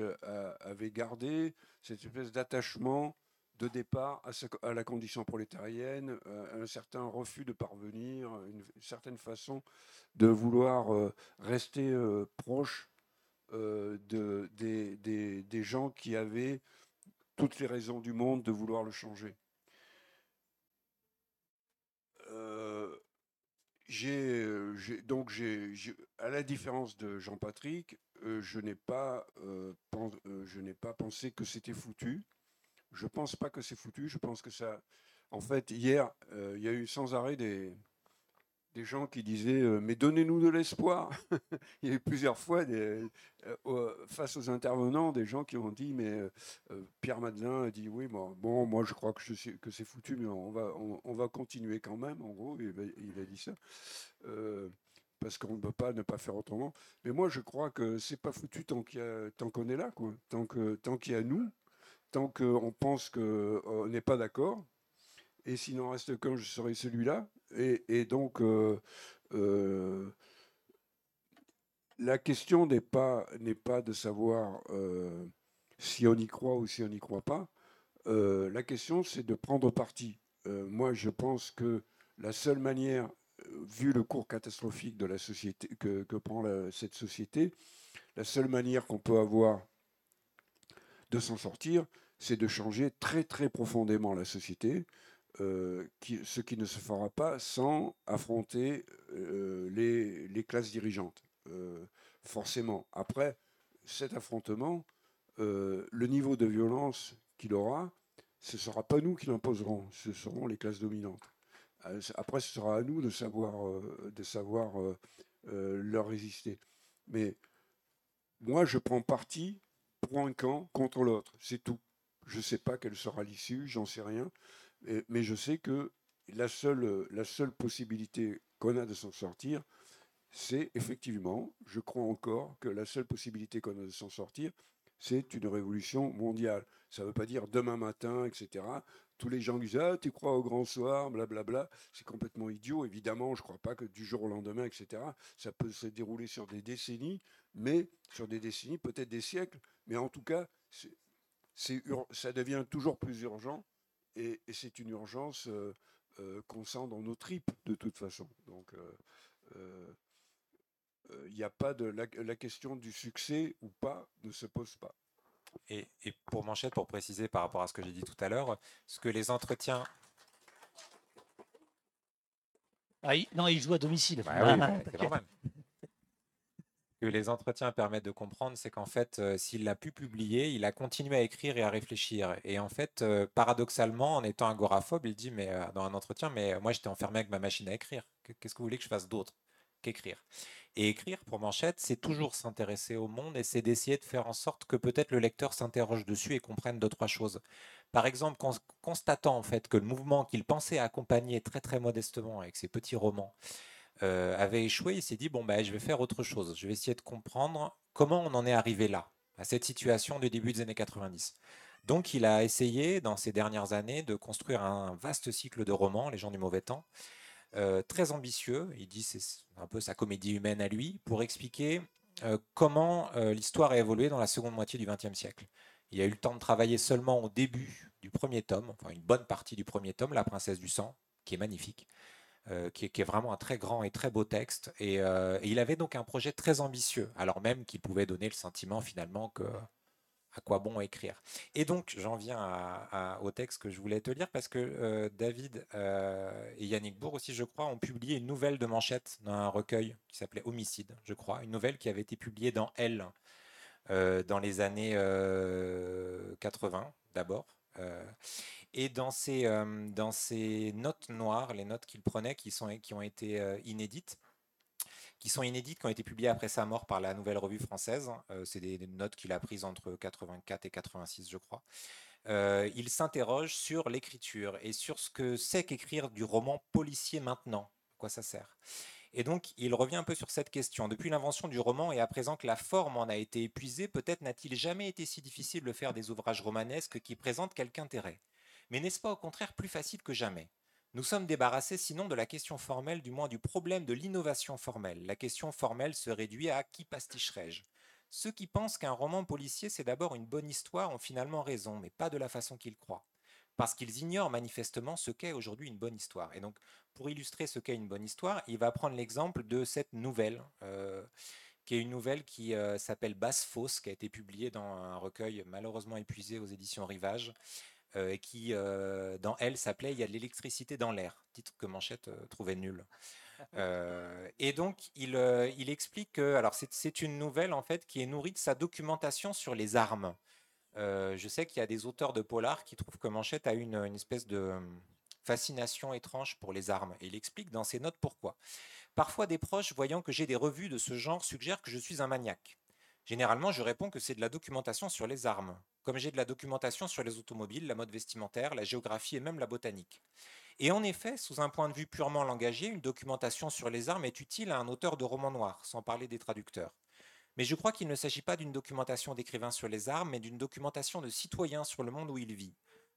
avait gardé cette espèce d'attachement de départ à, la condition prolétarienne, un certain refus de parvenir, une, certaine façon de vouloir rester proche euh, de, des, gens qui avaient toutes les raisons du monde de vouloir le changer. Euh, donc, à la différence de Jean-Patrick, euh, je n'ai pas, je n'ai pas pensé que c'était foutu. Je pense pas que c'est foutu. Je pense que ça. En fait, hier, il y a eu sans arrêt des, des gens qui disaient euh, mais donnez-nous de l'espoir. Il y a eu plusieurs fois euh, face aux intervenants des gens qui ont dit mais euh, Pierre Madelin a dit oui bon, moi je crois que, c'est foutu mais on va on, va continuer quand même en gros il, a dit ça parce qu'on ne peut pas ne pas faire autrement. Mais moi je crois que c'est pas foutu tant qu'on est là quoi tant qu'il y a nous tant qu'on pense qu'on n'est pas d'accord et s'il n'en reste qu'un, je serai celui-là. Et, donc, euh, euh, la question n'est pas, pas de savoir euh, si on y croit ou si on n'y croit pas. la question, c'est de prendre parti. moi, je pense que la seule manière, vu le cours catastrophique de la société que, prend cette société, la seule manière qu'on peut avoir de s'en sortir, c'est de changer très très profondément la société, euh, ce qui ne se fera pas sans affronter euh, les, classes dirigeantes, euh, forcément. Après cet affrontement, le niveau de violence qu'il aura, ce ne sera pas nous qui l'imposerons, ce seront les classes dominantes. Après, ce sera à nous de savoir, de savoir leur résister. Mais moi, je prends parti pour un camp contre l'autre, c'est tout. Je ne sais pas quelle sera l'issue, j'en sais rien, mais je sais que la seule, la seule possibilité qu'on a de s'en sortir, c'est effectivement, je crois encore que la seule possibilité qu'on a de s'en sortir, c'est une révolution mondiale. Ça ne veut pas dire demain matin, etc. Tous les gens disent Ah, tu crois au grand soir, blablabla. C'est complètement idiot. Évidemment, je ne crois pas que du jour au lendemain, etc. Ça peut se dérouler sur des décennies, mais sur des décennies, peut-être des siècles. Mais en tout cas, ça devient toujours plus urgent et, c'est une urgence euh, euh, qu'on sent dans nos tripes de toute façon. Donc, euh, il n'y a pas de la, question du succès ou pas ne se pose pas. Et, pour Manchette, pour préciser par rapport à ce que j'ai dit tout à l'heure, ce que les entretiens. Ah, non, il joue à domicile. Bah oui, bah, les entretiens permettent de comprendre, c'est qu'en fait, euh, s'il l'a pu publier, il a continué à écrire et à réfléchir. Et en fait, euh, paradoxalement, en étant agoraphobe, il dit mais, euh, dans un entretien, mais moi j'étais enfermé avec ma machine à écrire. Qu'est-ce que vous voulez que je fasse d'autre qu'écrire? Et écrire, pour Manchette, c'est toujours s'intéresser au monde et c'est d'essayer de faire en sorte que peut-être le lecteur s'interroge dessus et comprenne deux, trois choses. Par exemple, constatant en fait que le mouvement qu'il pensait accompagner très très modestement avec ses petits romans, euh, avait échoué, il s'est dit bon ben je vais faire autre chose. Je vais essayer de comprendre comment on en est arrivé là, à cette situation du début des années 90. Donc il a essayé dans ces dernières années de construire un vaste cycle de romans, Les gens du mauvais temps, euh, très ambitieux. Il dit c'est un peu sa comédie humaine à lui pour expliquer euh, comment l'histoire a évolué dans la seconde moitié du XXe siècle. Il a eu le temps de travailler seulement au début du premier tome, enfin une bonne partie du premier tome, La princesse du sang, qui est magnifique. Euh, qui, est, vraiment un très grand et très beau texte. Euh, et, il avait donc un projet très ambitieux, alors même qu'il pouvait donner le sentiment finalement que à quoi bon écrire. Et donc j'en viens au texte que je voulais te lire parce que euh, David et Yannick Bourg aussi, je crois, ont publié une nouvelle de Manchette dans un recueil qui s'appelait Homicide, je crois, une nouvelle qui avait été publiée dans Elle dans les années 80 d'abord. Et dans ces, euh, dans ces notes noires, les notes qu'il prenait qui, sont, qui ont été euh, inédites, qui sont inédites, qui ont été publiées après sa mort par la Nouvelle Revue Française, euh, c'est des, notes qu'il a prises entre 84 et 86, je crois. il s'interroge sur l'écriture et sur ce que c'est qu'écrire du roman policier maintenant. À quoi ça sert et donc, il revient un peu sur cette question. Depuis l'invention du roman et à présent que la forme en a été épuisée, peut-être n'a-t-il jamais été si difficile de faire des ouvrages romanesques qui présentent quelque intérêt. Mais n'est-ce pas au contraire plus facile que jamais? Nous sommes débarrassés sinon de la question formelle, du moins du problème de l'innovation formelle. La question formelle se réduit à qui pasticherai-je Ceux qui pensent qu'un roman policier c'est d'abord une bonne histoire ont finalement raison, mais pas de la façon qu'ils croient. Parce qu'ils ignorent manifestement ce qu'est aujourd'hui une bonne histoire. Et donc, pour illustrer ce qu'est une bonne histoire, il va prendre l'exemple de cette nouvelle, euh, qui est une nouvelle qui euh, s'appelle Basse Fosse, qui a été publiée dans un recueil malheureusement épuisé aux éditions Rivage, euh, et qui, dans elle, s'appelait Il y a de l'électricité dans l'air, titre que Manchette trouvait nul. et donc, il, il explique que, alors c'est une nouvelle en fait qui est nourrie de sa documentation sur les armes. je sais qu'il y a des auteurs de polar qui trouvent que Manchette a une, une espèce de fascination étrange pour les armes. Et il explique dans ses notes pourquoi. Parfois, des proches, voyant que j'ai des revues de ce genre, suggèrent que je suis un maniaque. Généralement, je réponds que c'est de la documentation sur les armes, comme j'ai de la documentation sur les automobiles, la mode vestimentaire, la géographie et même la botanique. Et en effet, sous un point de vue purement langagier, une documentation sur les armes est utile à un auteur de roman noir, sans parler des traducteurs. Mais je crois qu'il ne s'agit pas d'une documentation d'écrivain sur les armes, mais d'une documentation de citoyen sur le monde où il vit.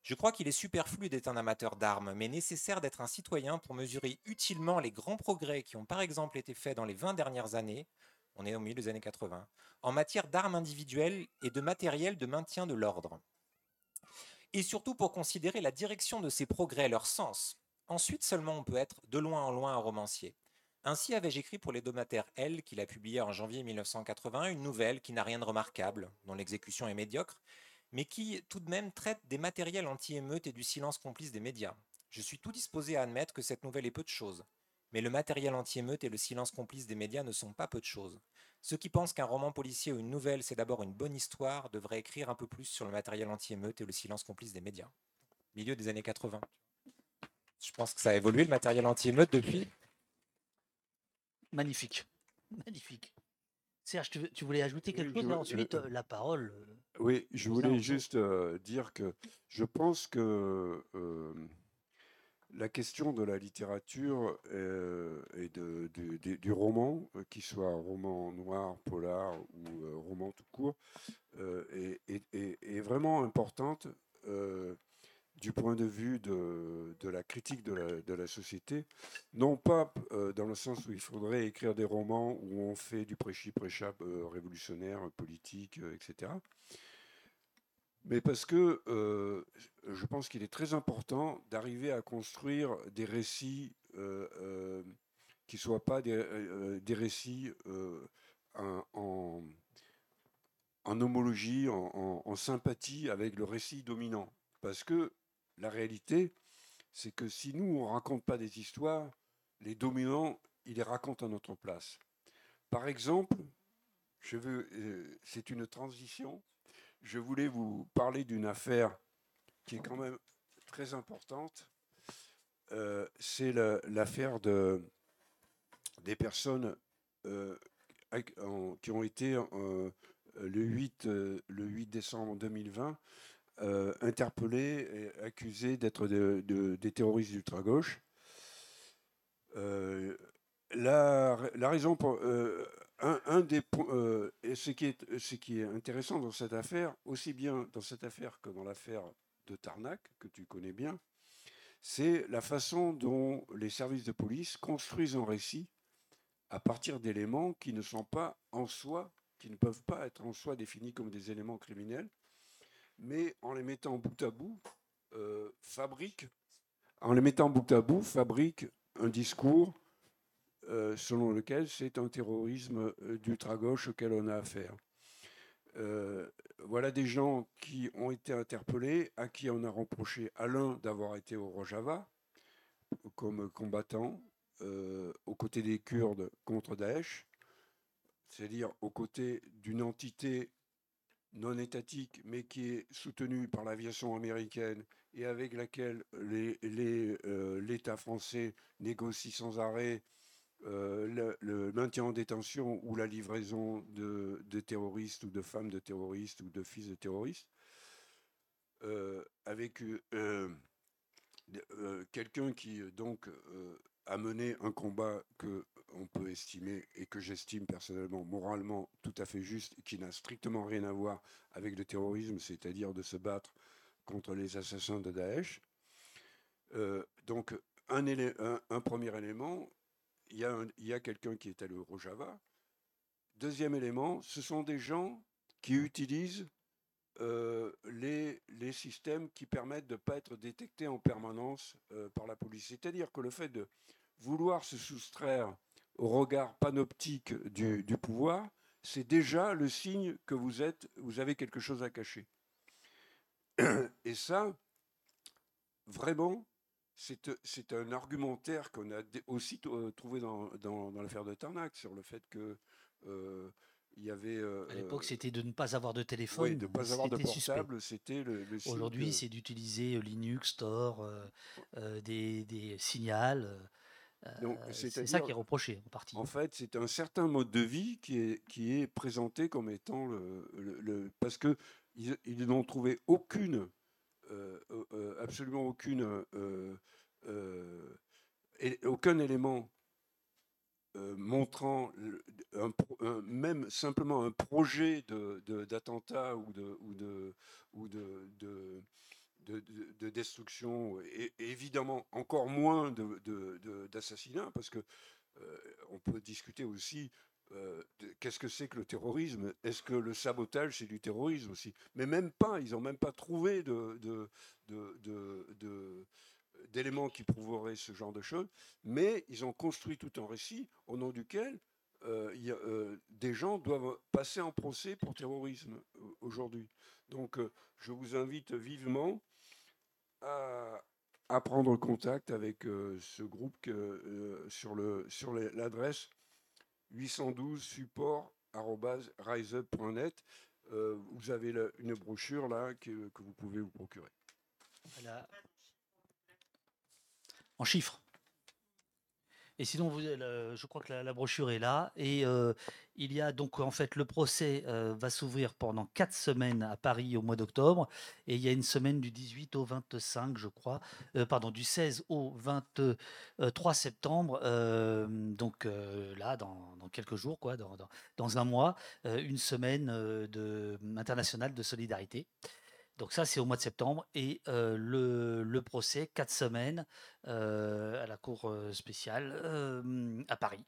Je crois qu'il est superflu d'être un amateur d'armes, mais nécessaire d'être un citoyen pour mesurer utilement les grands progrès qui ont par exemple été faits dans les 20 dernières années, on est au milieu des années 80, en matière d'armes individuelles et de matériel de maintien de l'ordre. Et surtout pour considérer la direction de ces progrès, leur sens. Ensuite seulement on peut être de loin en loin un romancier. Ainsi avais-je écrit pour les domataires L, qu'il a publié en janvier 1981, une nouvelle qui n'a rien de remarquable, dont l'exécution est médiocre, mais qui tout de même traite des matériels anti-émeutes et du silence complice des médias. Je suis tout disposé à admettre que cette nouvelle est peu de choses. Mais le matériel anti-émeute et le silence complice des médias ne sont pas peu de choses. Ceux qui pensent qu'un roman policier ou une nouvelle, c'est d'abord une bonne histoire, devraient écrire un peu plus sur le matériel anti-émeute et le silence complice des médias. Milieu des années 80. Je pense que ça a évolué le matériel anti-émeute depuis? Magnifique. Magnifique. Serge, tu, veux- tu voulais ajouter quelque chose Ensuite, euh, la parole. euh, Oui, je voulais juste euh, dire que je pense que la question de la littérature et de, du- du- du roman, qu'il soit roman noir, polar ou roman tout court, est, est- est- est vraiment importante euh, du point de vue de, de la critique de la, société. Non pas euh, dans le sens où il faudrait écrire des romans où on fait du prêchi-prêcha euh, révolutionnaire, politique, euh, etc. Mais parce que je pense qu'il est très important d'arriver à construire des récits qui ne soient pas des, des récits en, en- homologie, en- en sympathie avec le récit dominant. Parce que la réalité, c'est que si nous, on ne raconte pas des histoires, les dominants, ils les racontent à notre place. Par exemple, euh, c'est une transition. Je voulais vous parler d'une affaire qui est quand même très importante. Euh, c'est la- l'affaire de, des personnes euh, qui ont été le, 8, le 8 décembre 2020 euh, interpellées et accusées d'être de- de- des terroristes d'ultra-gauche. Euh, la, raison pour. euh, un, des ce qui, est, ce qui est intéressant dans cette affaire, aussi bien dans cette affaire que dans l'affaire de Tarnac, que tu connais bien, c'est la façon dont les services de police construisent un récit à partir d'éléments qui ne sont pas en soi, qui ne peuvent pas être en soi définis comme des éléments criminels, mais en les mettant bout à bout, euh, fabriquent, en les mettant bout à bout, fabriquent un discours euh, selon lequel c'est un terrorisme euh, d'ultra-gauche auquel on a affaire. Voilà des gens qui ont été interpellés, à qui on a reproché à l'un d'avoir été au Rojava comme combattant aux côtés des Kurdes contre Daesh, c'est-à-dire aux côtés d'une entité non étatique, mais qui est soutenue par l'aviation américaine et avec laquelle euh, l'État français négocie sans arrêt euh, le, maintien en détention ou la livraison de, terroristes ou de femmes de terroristes ou de fils de terroristes, euh, avec quelqu'un qui donc a mené un combat que on peut estimer et que j'estime personnellement moralement tout à fait juste, et qui n'a strictement rien à voir avec le terrorisme, c'est-à-dire de se battre contre les assassins de Daesh. Euh, donc un, un- un premier élément, il y a, un- il y a quelqu'un qui est allé au Rojava. Deuxième élément, ce sont des gens qui utilisent euh, les, systèmes qui permettent de ne pas être détectés en permanence euh, par la police. C'est-à-dire que le fait de vouloir se soustraire au regard panoptique du, pouvoir, c'est déjà le signe que vous êtes, vous avez quelque chose à cacher. Et ça, vraiment, c'est un argumentaire qu'on a aussi euh, trouvé dans, dans- dans l'affaire de Tarnac sur le fait que il y avait. euh, À l'époque, euh, c'était de ne pas avoir de téléphone. oui, de ne pas avoir de portable, c'était le, Aujourd'hui, c'est d'utiliser euh, Linux, Tor, euh, euh, des, des signals. c'est ça qui est reproché en partie. En fait, c'est un certain mode de vie qui est, qui est présenté comme étant le. le- le- parce que ils, n'ont trouvé aucune, absolument aucune, et- aucun élément montrant même simplement un projet d'attentat ou de ou de ou de, de- de, de- de destruction et, évidemment encore moins de- de- parce que euh, on peut discuter aussi euh, qu'est-ce que c'est que le terrorisme Est-ce que le sabotage c'est du terrorisme aussi Mais même pas, ils n'ont même pas trouvé de- d'éléments qui prouveraient ce genre de choses, mais ils ont construit tout un récit au nom duquel euh, euh, des gens doivent passer en procès pour terrorisme euh, aujourd'hui. Donc je vous invite vivement à, prendre contact avec ce groupe sur le- sur l'adresse 812 support riseup.net. Euh, vous avez une brochure là que, que vous pouvez vous procurer. La, en chiffres. Et sinon, le- je crois que la, brochure est là. Et euh, il y a donc, en fait, le procès euh, va s'ouvrir pendant quatre semaines à Paris au mois d'octobre. Et il y a une semaine du 18 au 25, je crois. euh, pardon, du 16 au 23 septembre. euh, donc euh, là, dans, quelques jours, quoi, dans, dans- un mois, euh, une semaine euh, de, internationale de solidarité. Donc ça, c'est au mois de septembre. Et euh, le, le procès, quatre semaines euh, à la Cour euh, spéciale euh, à Paris.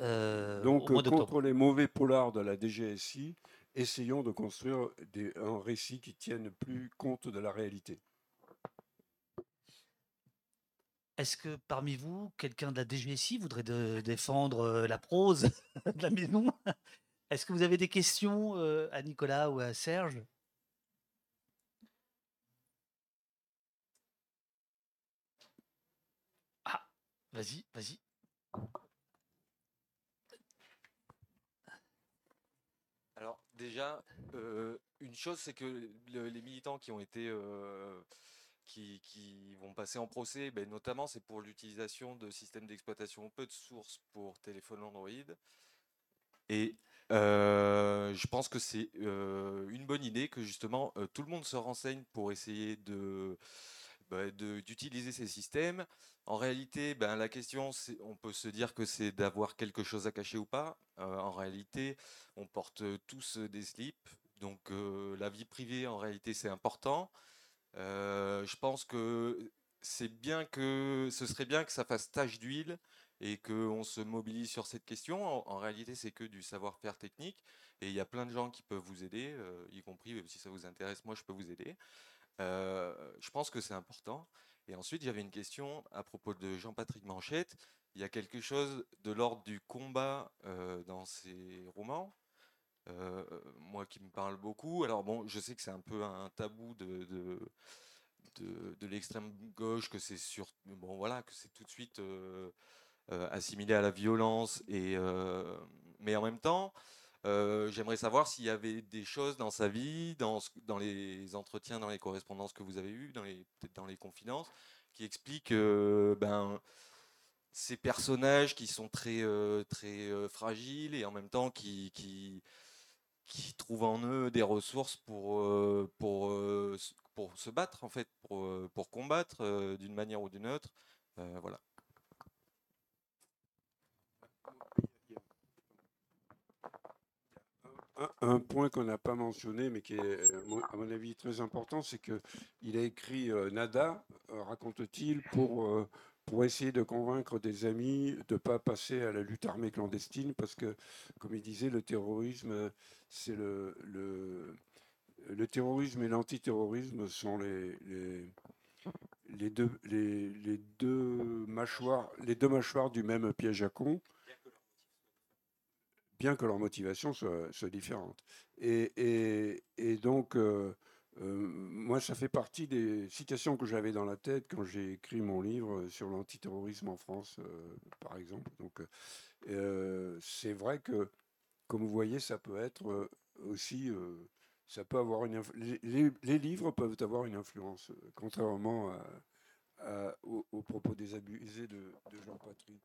Donc, contre les mauvais polars de la DGSI, essayons de construire des- un récit qui tienne plus compte de la réalité. Est-ce que parmi vous, quelqu'un de la DGSI voudrait de- défendre la prose de la maison? Est-ce que vous avez des questions à Nicolas ou à Serge? Vas-y, vas-y. Alors déjà, euh, une chose, c'est que le- les militants qui ont été, euh, qui, vont passer en procès, ben, notamment, c'est pour l'utilisation de systèmes d'exploitation peu de source pour téléphone Android. Et euh, je pense que c'est une bonne idée que justement tout le monde se renseigne pour essayer de bah, d'utiliser ces systèmes. En réalité, ben, la question, on peut se dire que c'est d'avoir quelque chose à cacher ou pas. Euh, en réalité, on porte tous des slips, donc euh, la vie privée, en réalité, c'est important. Euh, je pense que c'est bien que ce serait bien que ça fasse tache d'huile et qu'on se mobilise sur cette question. En, réalité, c'est que du savoir-faire technique et il y a plein de gens qui peuvent vous aider, y compris si ça vous intéresse, moi je peux vous aider. Je pense que c'est important. Et ensuite, j'avais une question à propos de Jean-Patrick Manchette. Il y a quelque chose de l'ordre du combat dans ses romans, moi qui me parle beaucoup. Alors bon, je sais que c'est un peu un tabou de, de, de, l'extrême gauche, que c'est sur, bon voilà, que c'est tout de suite assimilé à la violence. Et mais en même temps, euh, j'aimerais savoir s'il y avait des choses dans sa vie, dans, les entretiens, dans les correspondances que vous avez eues, dans les, dans les confidences, qui expliquent euh, ben, ces personnages qui sont très, euh, très fragiles et en même temps qui, trouvent en eux des ressources pour, pour, pour se battre, en fait, pour, pour combattre d'une manière ou d'une autre. Voilà. Un, point qu'on n'a pas mentionné, mais qui est, euh, à mon avis, très important, c'est qu'il a écrit euh, Nada, euh, raconte-t-il, pour, pour essayer de convaincre des amis de ne pas passer à la lutte armée clandestine, parce que, comme il disait, le terrorisme, c'est le, le, le terrorisme et l'antiterrorisme sont les, les deux, les, les deux mâchoires, les deux mâchoires du même piège à con que leur motivation soit, soit différente. Et, donc, euh, euh, moi, ça fait partie des citations que j'avais dans la tête quand j'ai écrit mon livre sur l'antiterrorisme en France, euh, par exemple. Donc, c'est vrai que, comme vous voyez, ça peut être aussi, ça peut avoir une, les, les- livres peuvent avoir une influence, contrairement à- aux, propos désabusés de, de Jean-Patrick.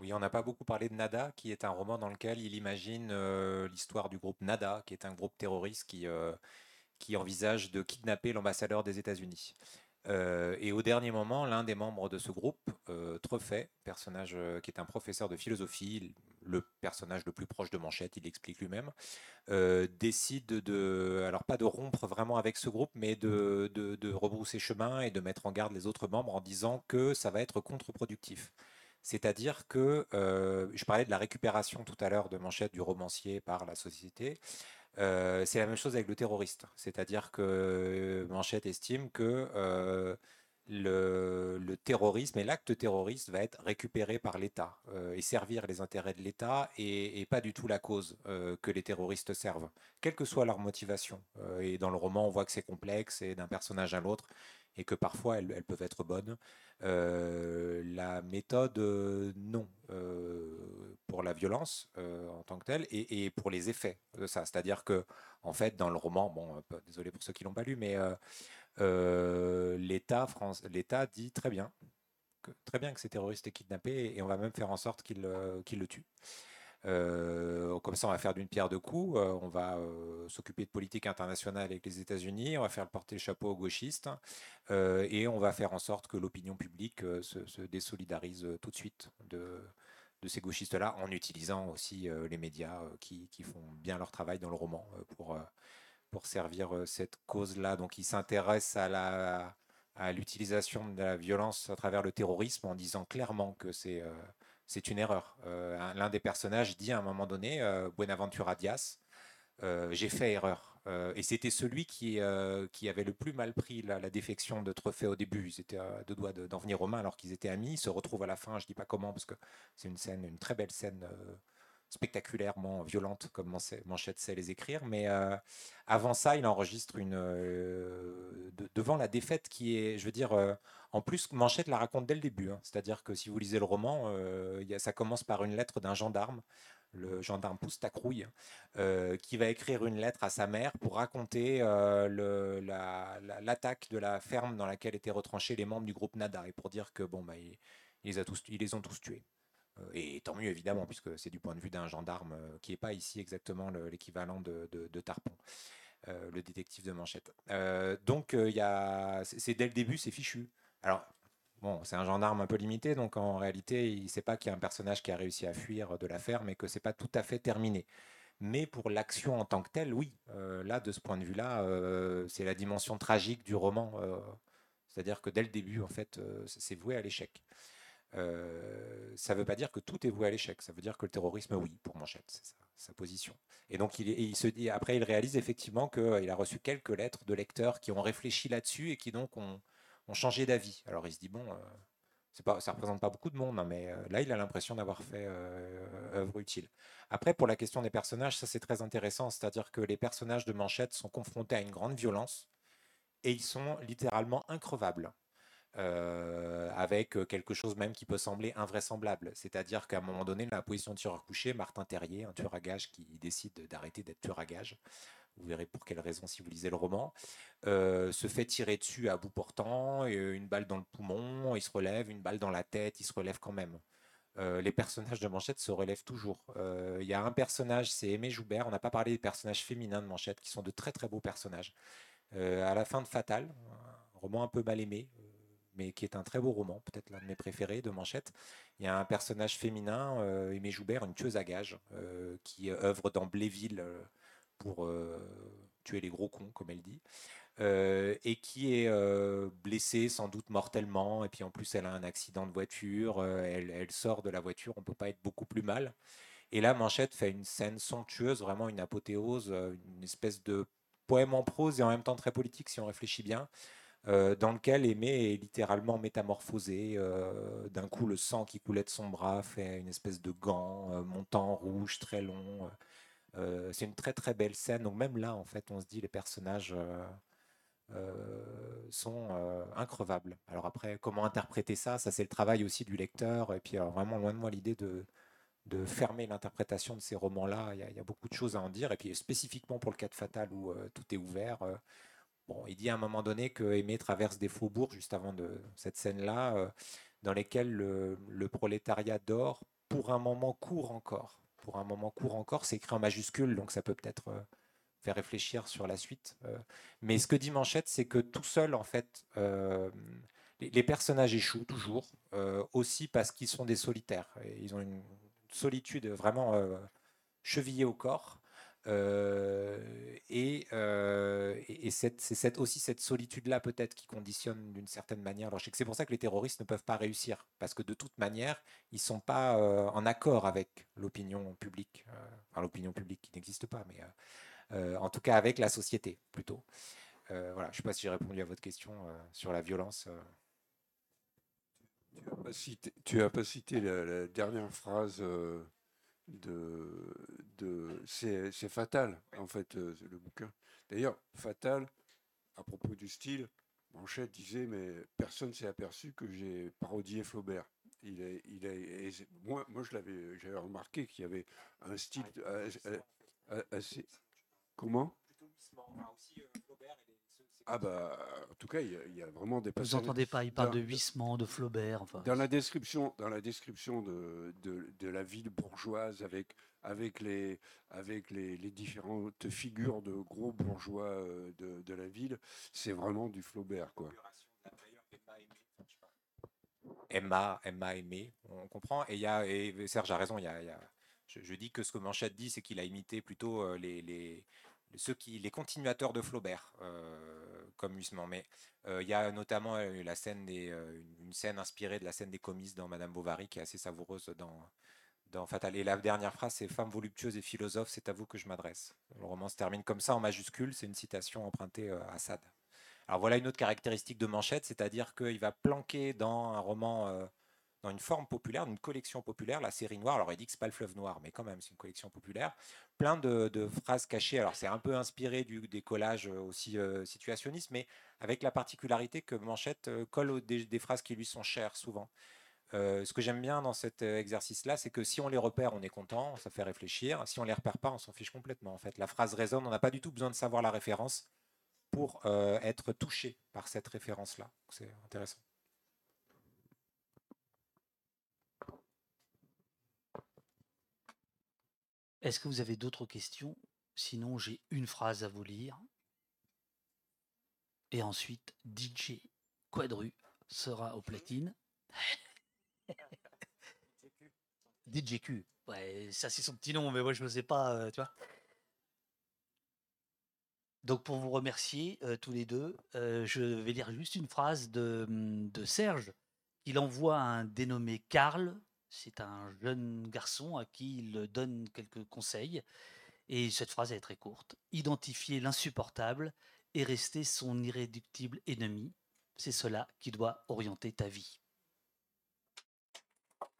Oui, on n'a pas beaucoup parlé de Nada, qui est un roman dans lequel il imagine euh, l'histoire du groupe Nada, qui est un groupe terroriste qui, euh, qui envisage de kidnapper l'ambassadeur des États-Unis. Euh, et au dernier moment, l'un des membres de ce groupe, Trefet, personnage qui est un professeur de philosophie, le personnage le plus proche de Manchette, il l'explique lui-même, décide de, alors pas de rompre vraiment avec ce groupe, mais de, de, de rebrousser chemin et de mettre en garde les autres membres en disant que ça va être contre-productif. C'est-à-dire que, euh, je parlais de la récupération tout à l'heure de Manchette du romancier par la société, euh, c'est la même chose avec le terroriste. C'est-à-dire que Manchette estime que euh, le, terrorisme et l'acte terroriste va être récupéré par l'État et servir les intérêts de l'État et, pas du tout la cause que les terroristes servent, quelle que soit leur motivation. Et dans le roman, on voit que c'est complexe et d'un personnage à l'autre et que parfois elles peuvent être bonnes. Euh, la méthode, euh, non, euh, pour la violence en tant que telle et, pour les effets de ça. C'est-à-dire que, en fait, dans le roman, bon, désolé pour ceux qui l'ont pas lu, mais euh, l'État dit très bien, très bien que ces terroristes est kidnappé et on va même faire en sorte qu'il le tue. Euh, comme ça, on va faire d'une pierre deux coups. Euh, on va euh, s'occuper de politique internationale avec les États-Unis. On va faire porter le chapeau aux gauchistes. et on va faire en sorte que l'opinion publique se, désolidarise tout de suite de, ces gauchistes-là, en utilisant aussi les médias qui, font bien leur travail dans le roman pour, servir cette cause-là. Donc, il s'intéresse à à l'utilisation de la violence à travers le terrorisme en disant clairement que c'est c'est une erreur. Euh, l'un des personnages dit à un moment donné, euh, Buenaventura Diaz, euh, j'ai fait erreur. et c'était celui qui, qui avait le plus mal pris la, défection de Trophée au début. Ils étaient à deux doigts d'en venir aux mains alors qu'ils étaient amis. Ils se retrouvent à la fin, je ne dis pas comment, parce que c'est une scène, une très belle scène spectaculairement violente comme Manchette sait les écrire. Mais avant ça, il enregistre une devant la défaite qui est, je veux dire, en plus Manchette la raconte dès le début. Hein. C'est-à-dire que si vous lisez le roman, ça commence par une lettre d'un gendarme le gendarme Poustacrouille, euh, qui va écrire une lettre à sa mère pour raconter l'attaque de la ferme dans laquelle étaient retranchés les membres du groupe Nada et pour dire que bon, bah, ils les ont tous tués. Euh, et tant mieux évidemment, puisque c'est du point de vue d'un gendarme euh, qui n'est pas ici exactement l'équivalent de, Tarpon. Euh, le détective de Manchette. donc, il c'est dès le début, c'est fichu. Alors, bon, c'est un gendarme un peu limité, donc en réalité, il ne sait pas qu'il y a un personnage qui a réussi à fuir de la ferme et que c'est pas tout à fait terminé. Mais pour l'action en tant que telle, oui. là, de ce point de vue-là, c'est la dimension tragique du roman. C'est-à-dire que dès le début, en fait, c'est voué à l'échec. Euh, ça ne veut pas dire que tout est voué à l'échec. Ça veut dire que le terrorisme, oui, pour Manchette, c'est sa position. Et donc, il, se dit, après, il réalise effectivement qu'il euh, a reçu quelques lettres de lecteurs qui ont réfléchi là-dessus et qui donc ont, changé d'avis. Alors, il se dit, bon, euh, ça ne représente pas beaucoup de monde, hein, mais là, il a l'impression d'avoir fait œuvre utile. Après, pour la question des personnages, ça c'est très intéressant, c'est-à-dire que les personnages de Manchette sont confrontés à une grande violence et ils sont littéralement increvables. Euh, avec euh, quelque chose même qui peut sembler invraisemblable. C'est-à-dire qu'à un moment donné, la position de tueur couché, Martin Terrier, un tueur à gage qui décide d'arrêter d'être tueur à gage, vous verrez pour quelle raison si vous lisez le roman, euh, se fait tirer dessus à bout portant, une balle dans le poumon, il se relève, une balle dans la tête, il se relève quand même. les personnages de Manchette se relèvent toujours. Il y a un personnage, c'est Aimé Joubert. On n'a pas parlé des personnages féminins de Manchette, qui sont de très très beaux personnages. à la fin de Fatal, un roman un peu mal aimé, mais qui est un très beau roman, peut-être l'un de mes préférés de Manchette. Il y a un personnage féminin, euh, Aimé Joubert, une tueuse à gages, euh, qui œuvre dans Bléville euh, pour tuer les gros cons, comme elle dit, et qui est blessée sans doute mortellement, et puis en plus elle a un accident de voiture, elle, sort de la voiture, on peut pas être beaucoup plus mal. Et là, Manchette fait une scène somptueuse, vraiment une apothéose, une espèce de poème en prose et en même temps très politique si on réfléchit bien, dans lequel Aimé est littéralement métamorphosé. Euh, d'un coup, le sang qui coulait de son bras fait une espèce de gant euh, montant rouge, très long. c'est une très très belle scène. Donc même là, en fait, on se dit les personnages sont increvables. Alors après, comment interpréter ça? Ça, c'est le travail aussi du lecteur. Et puis, vraiment, loin de moi l'idée de, de fermer l'interprétation de ces romans-là. Il, y, a beaucoup de choses à en dire. Et puis spécifiquement pour le cas de Fatal où tout est ouvert, il dit à un moment donné que Aimé traverse des faubourgs juste avant de cette scène-là, euh, dans lesquels le, prolétariat dort pour un moment court encore. Pour un moment court encore, c'est écrit en majuscule, donc ça peut peut-être euh, faire réfléchir sur la suite. Euh. mais ce que dit Manchette, c'est que tout seul, en fait, les, personnages échouent toujours, aussi parce qu'ils sont des solitaires. ils ont une solitude vraiment chevillée au corps. Euh, et, euh, c'est aussi cette solitude-là peut-être qui conditionne d'une certaine manière. Alors je sais que c'est pour ça que les terroristes ne peuvent pas réussir, parce que de toute manière, ils ne sont pas euh, en accord avec l'opinion publique, enfin l'opinion publique qui n'existe pas, mais en tout cas avec la société plutôt. voilà, je ne sais pas si j'ai répondu à votre question sur la violence. Tu n'as pas, cité la, dernière phrase de, de c'est fatal en fait euh, le bouquin. D'ailleurs, fatal à propos du style. Manchette disait mais personne s'est aperçu que j'ai parodié Flaubert. Il est, il est, moi, moi je l'avais, j'avais remarqué qu'il y avait un style assez. Comment? Ah bah, en tout cas, il y a, il y a vraiment des Vous passages. entendez pas, il parle dans- de Huysmans, de Flaubert. Enfin, Dans la description, dans la description de, de, de la ville bourgeoise avec, avec, les, avec les, les différentes figures de gros bourgeois euh, de, de la ville, c'est vraiment du Flaubert. Quoi. Emma, Emma aimé, on comprend. Et, il y a, et Serge a raison, il y a, il y a- je, je dis que ce que Manchette dit, c'est qu'il a imité plutôt euh, les, les, ceux qui, les continuateurs de Flaubert, euh, comme Huysmans. Mais euh, il y a notamment euh, une- scène inspirée de la scène des comices dans Madame Bovary, qui est assez savoureuse dans, dans Fatal. Et la dernière phrase, c'est Femme voluptueuse et philosophe, c'est à vous que je m'adresse. Le roman se termine comme ça en majuscule, c'est une citation empruntée à Sade. Alors voilà une autre caractéristique de Manchette, c'est-à-dire qu'il va planquer dans un roman, dans une forme populaire, une collection populaire, la série noire. Alors il dit que c'est pas le fleuve noir, mais quand même c'est une collection populaire, plein de, phrases cachées. Alors c'est un peu inspiré du, des collages euh, aussi euh, situationnistes, mais avec la particularité que Manchette euh, colle des, phrases qui lui sont chères souvent. Ce que j'aime bien dans cet exercice-là, c'est que si on les repère, on est content, ça fait réfléchir. Si on les repère pas, on s'en fiche complètement. En fait, la phrase résonne, on n'a pas du tout besoin de savoir la référence pour être touché par cette référence-là. C'est intéressant. Est-ce que vous avez d'autres questions? Sinon, j'ai une phrase à vous lire. Et ensuite, DJ Quadru sera au platine. DJQ. Ouais, ça c'est son petit nom, mais moi je ne sais pas, euh, tu vois. Donc pour vous remercier euh, tous les deux, euh, je vais lire juste une phrase de, hum, de Serge qu'il envoie un dénommé Karl. C'est un jeune garçon à qui il donne quelques conseils. Et cette phrase est très courte. Identifier l'insupportable et rester son irréductible ennemi, c'est cela qui doit orienter ta vie.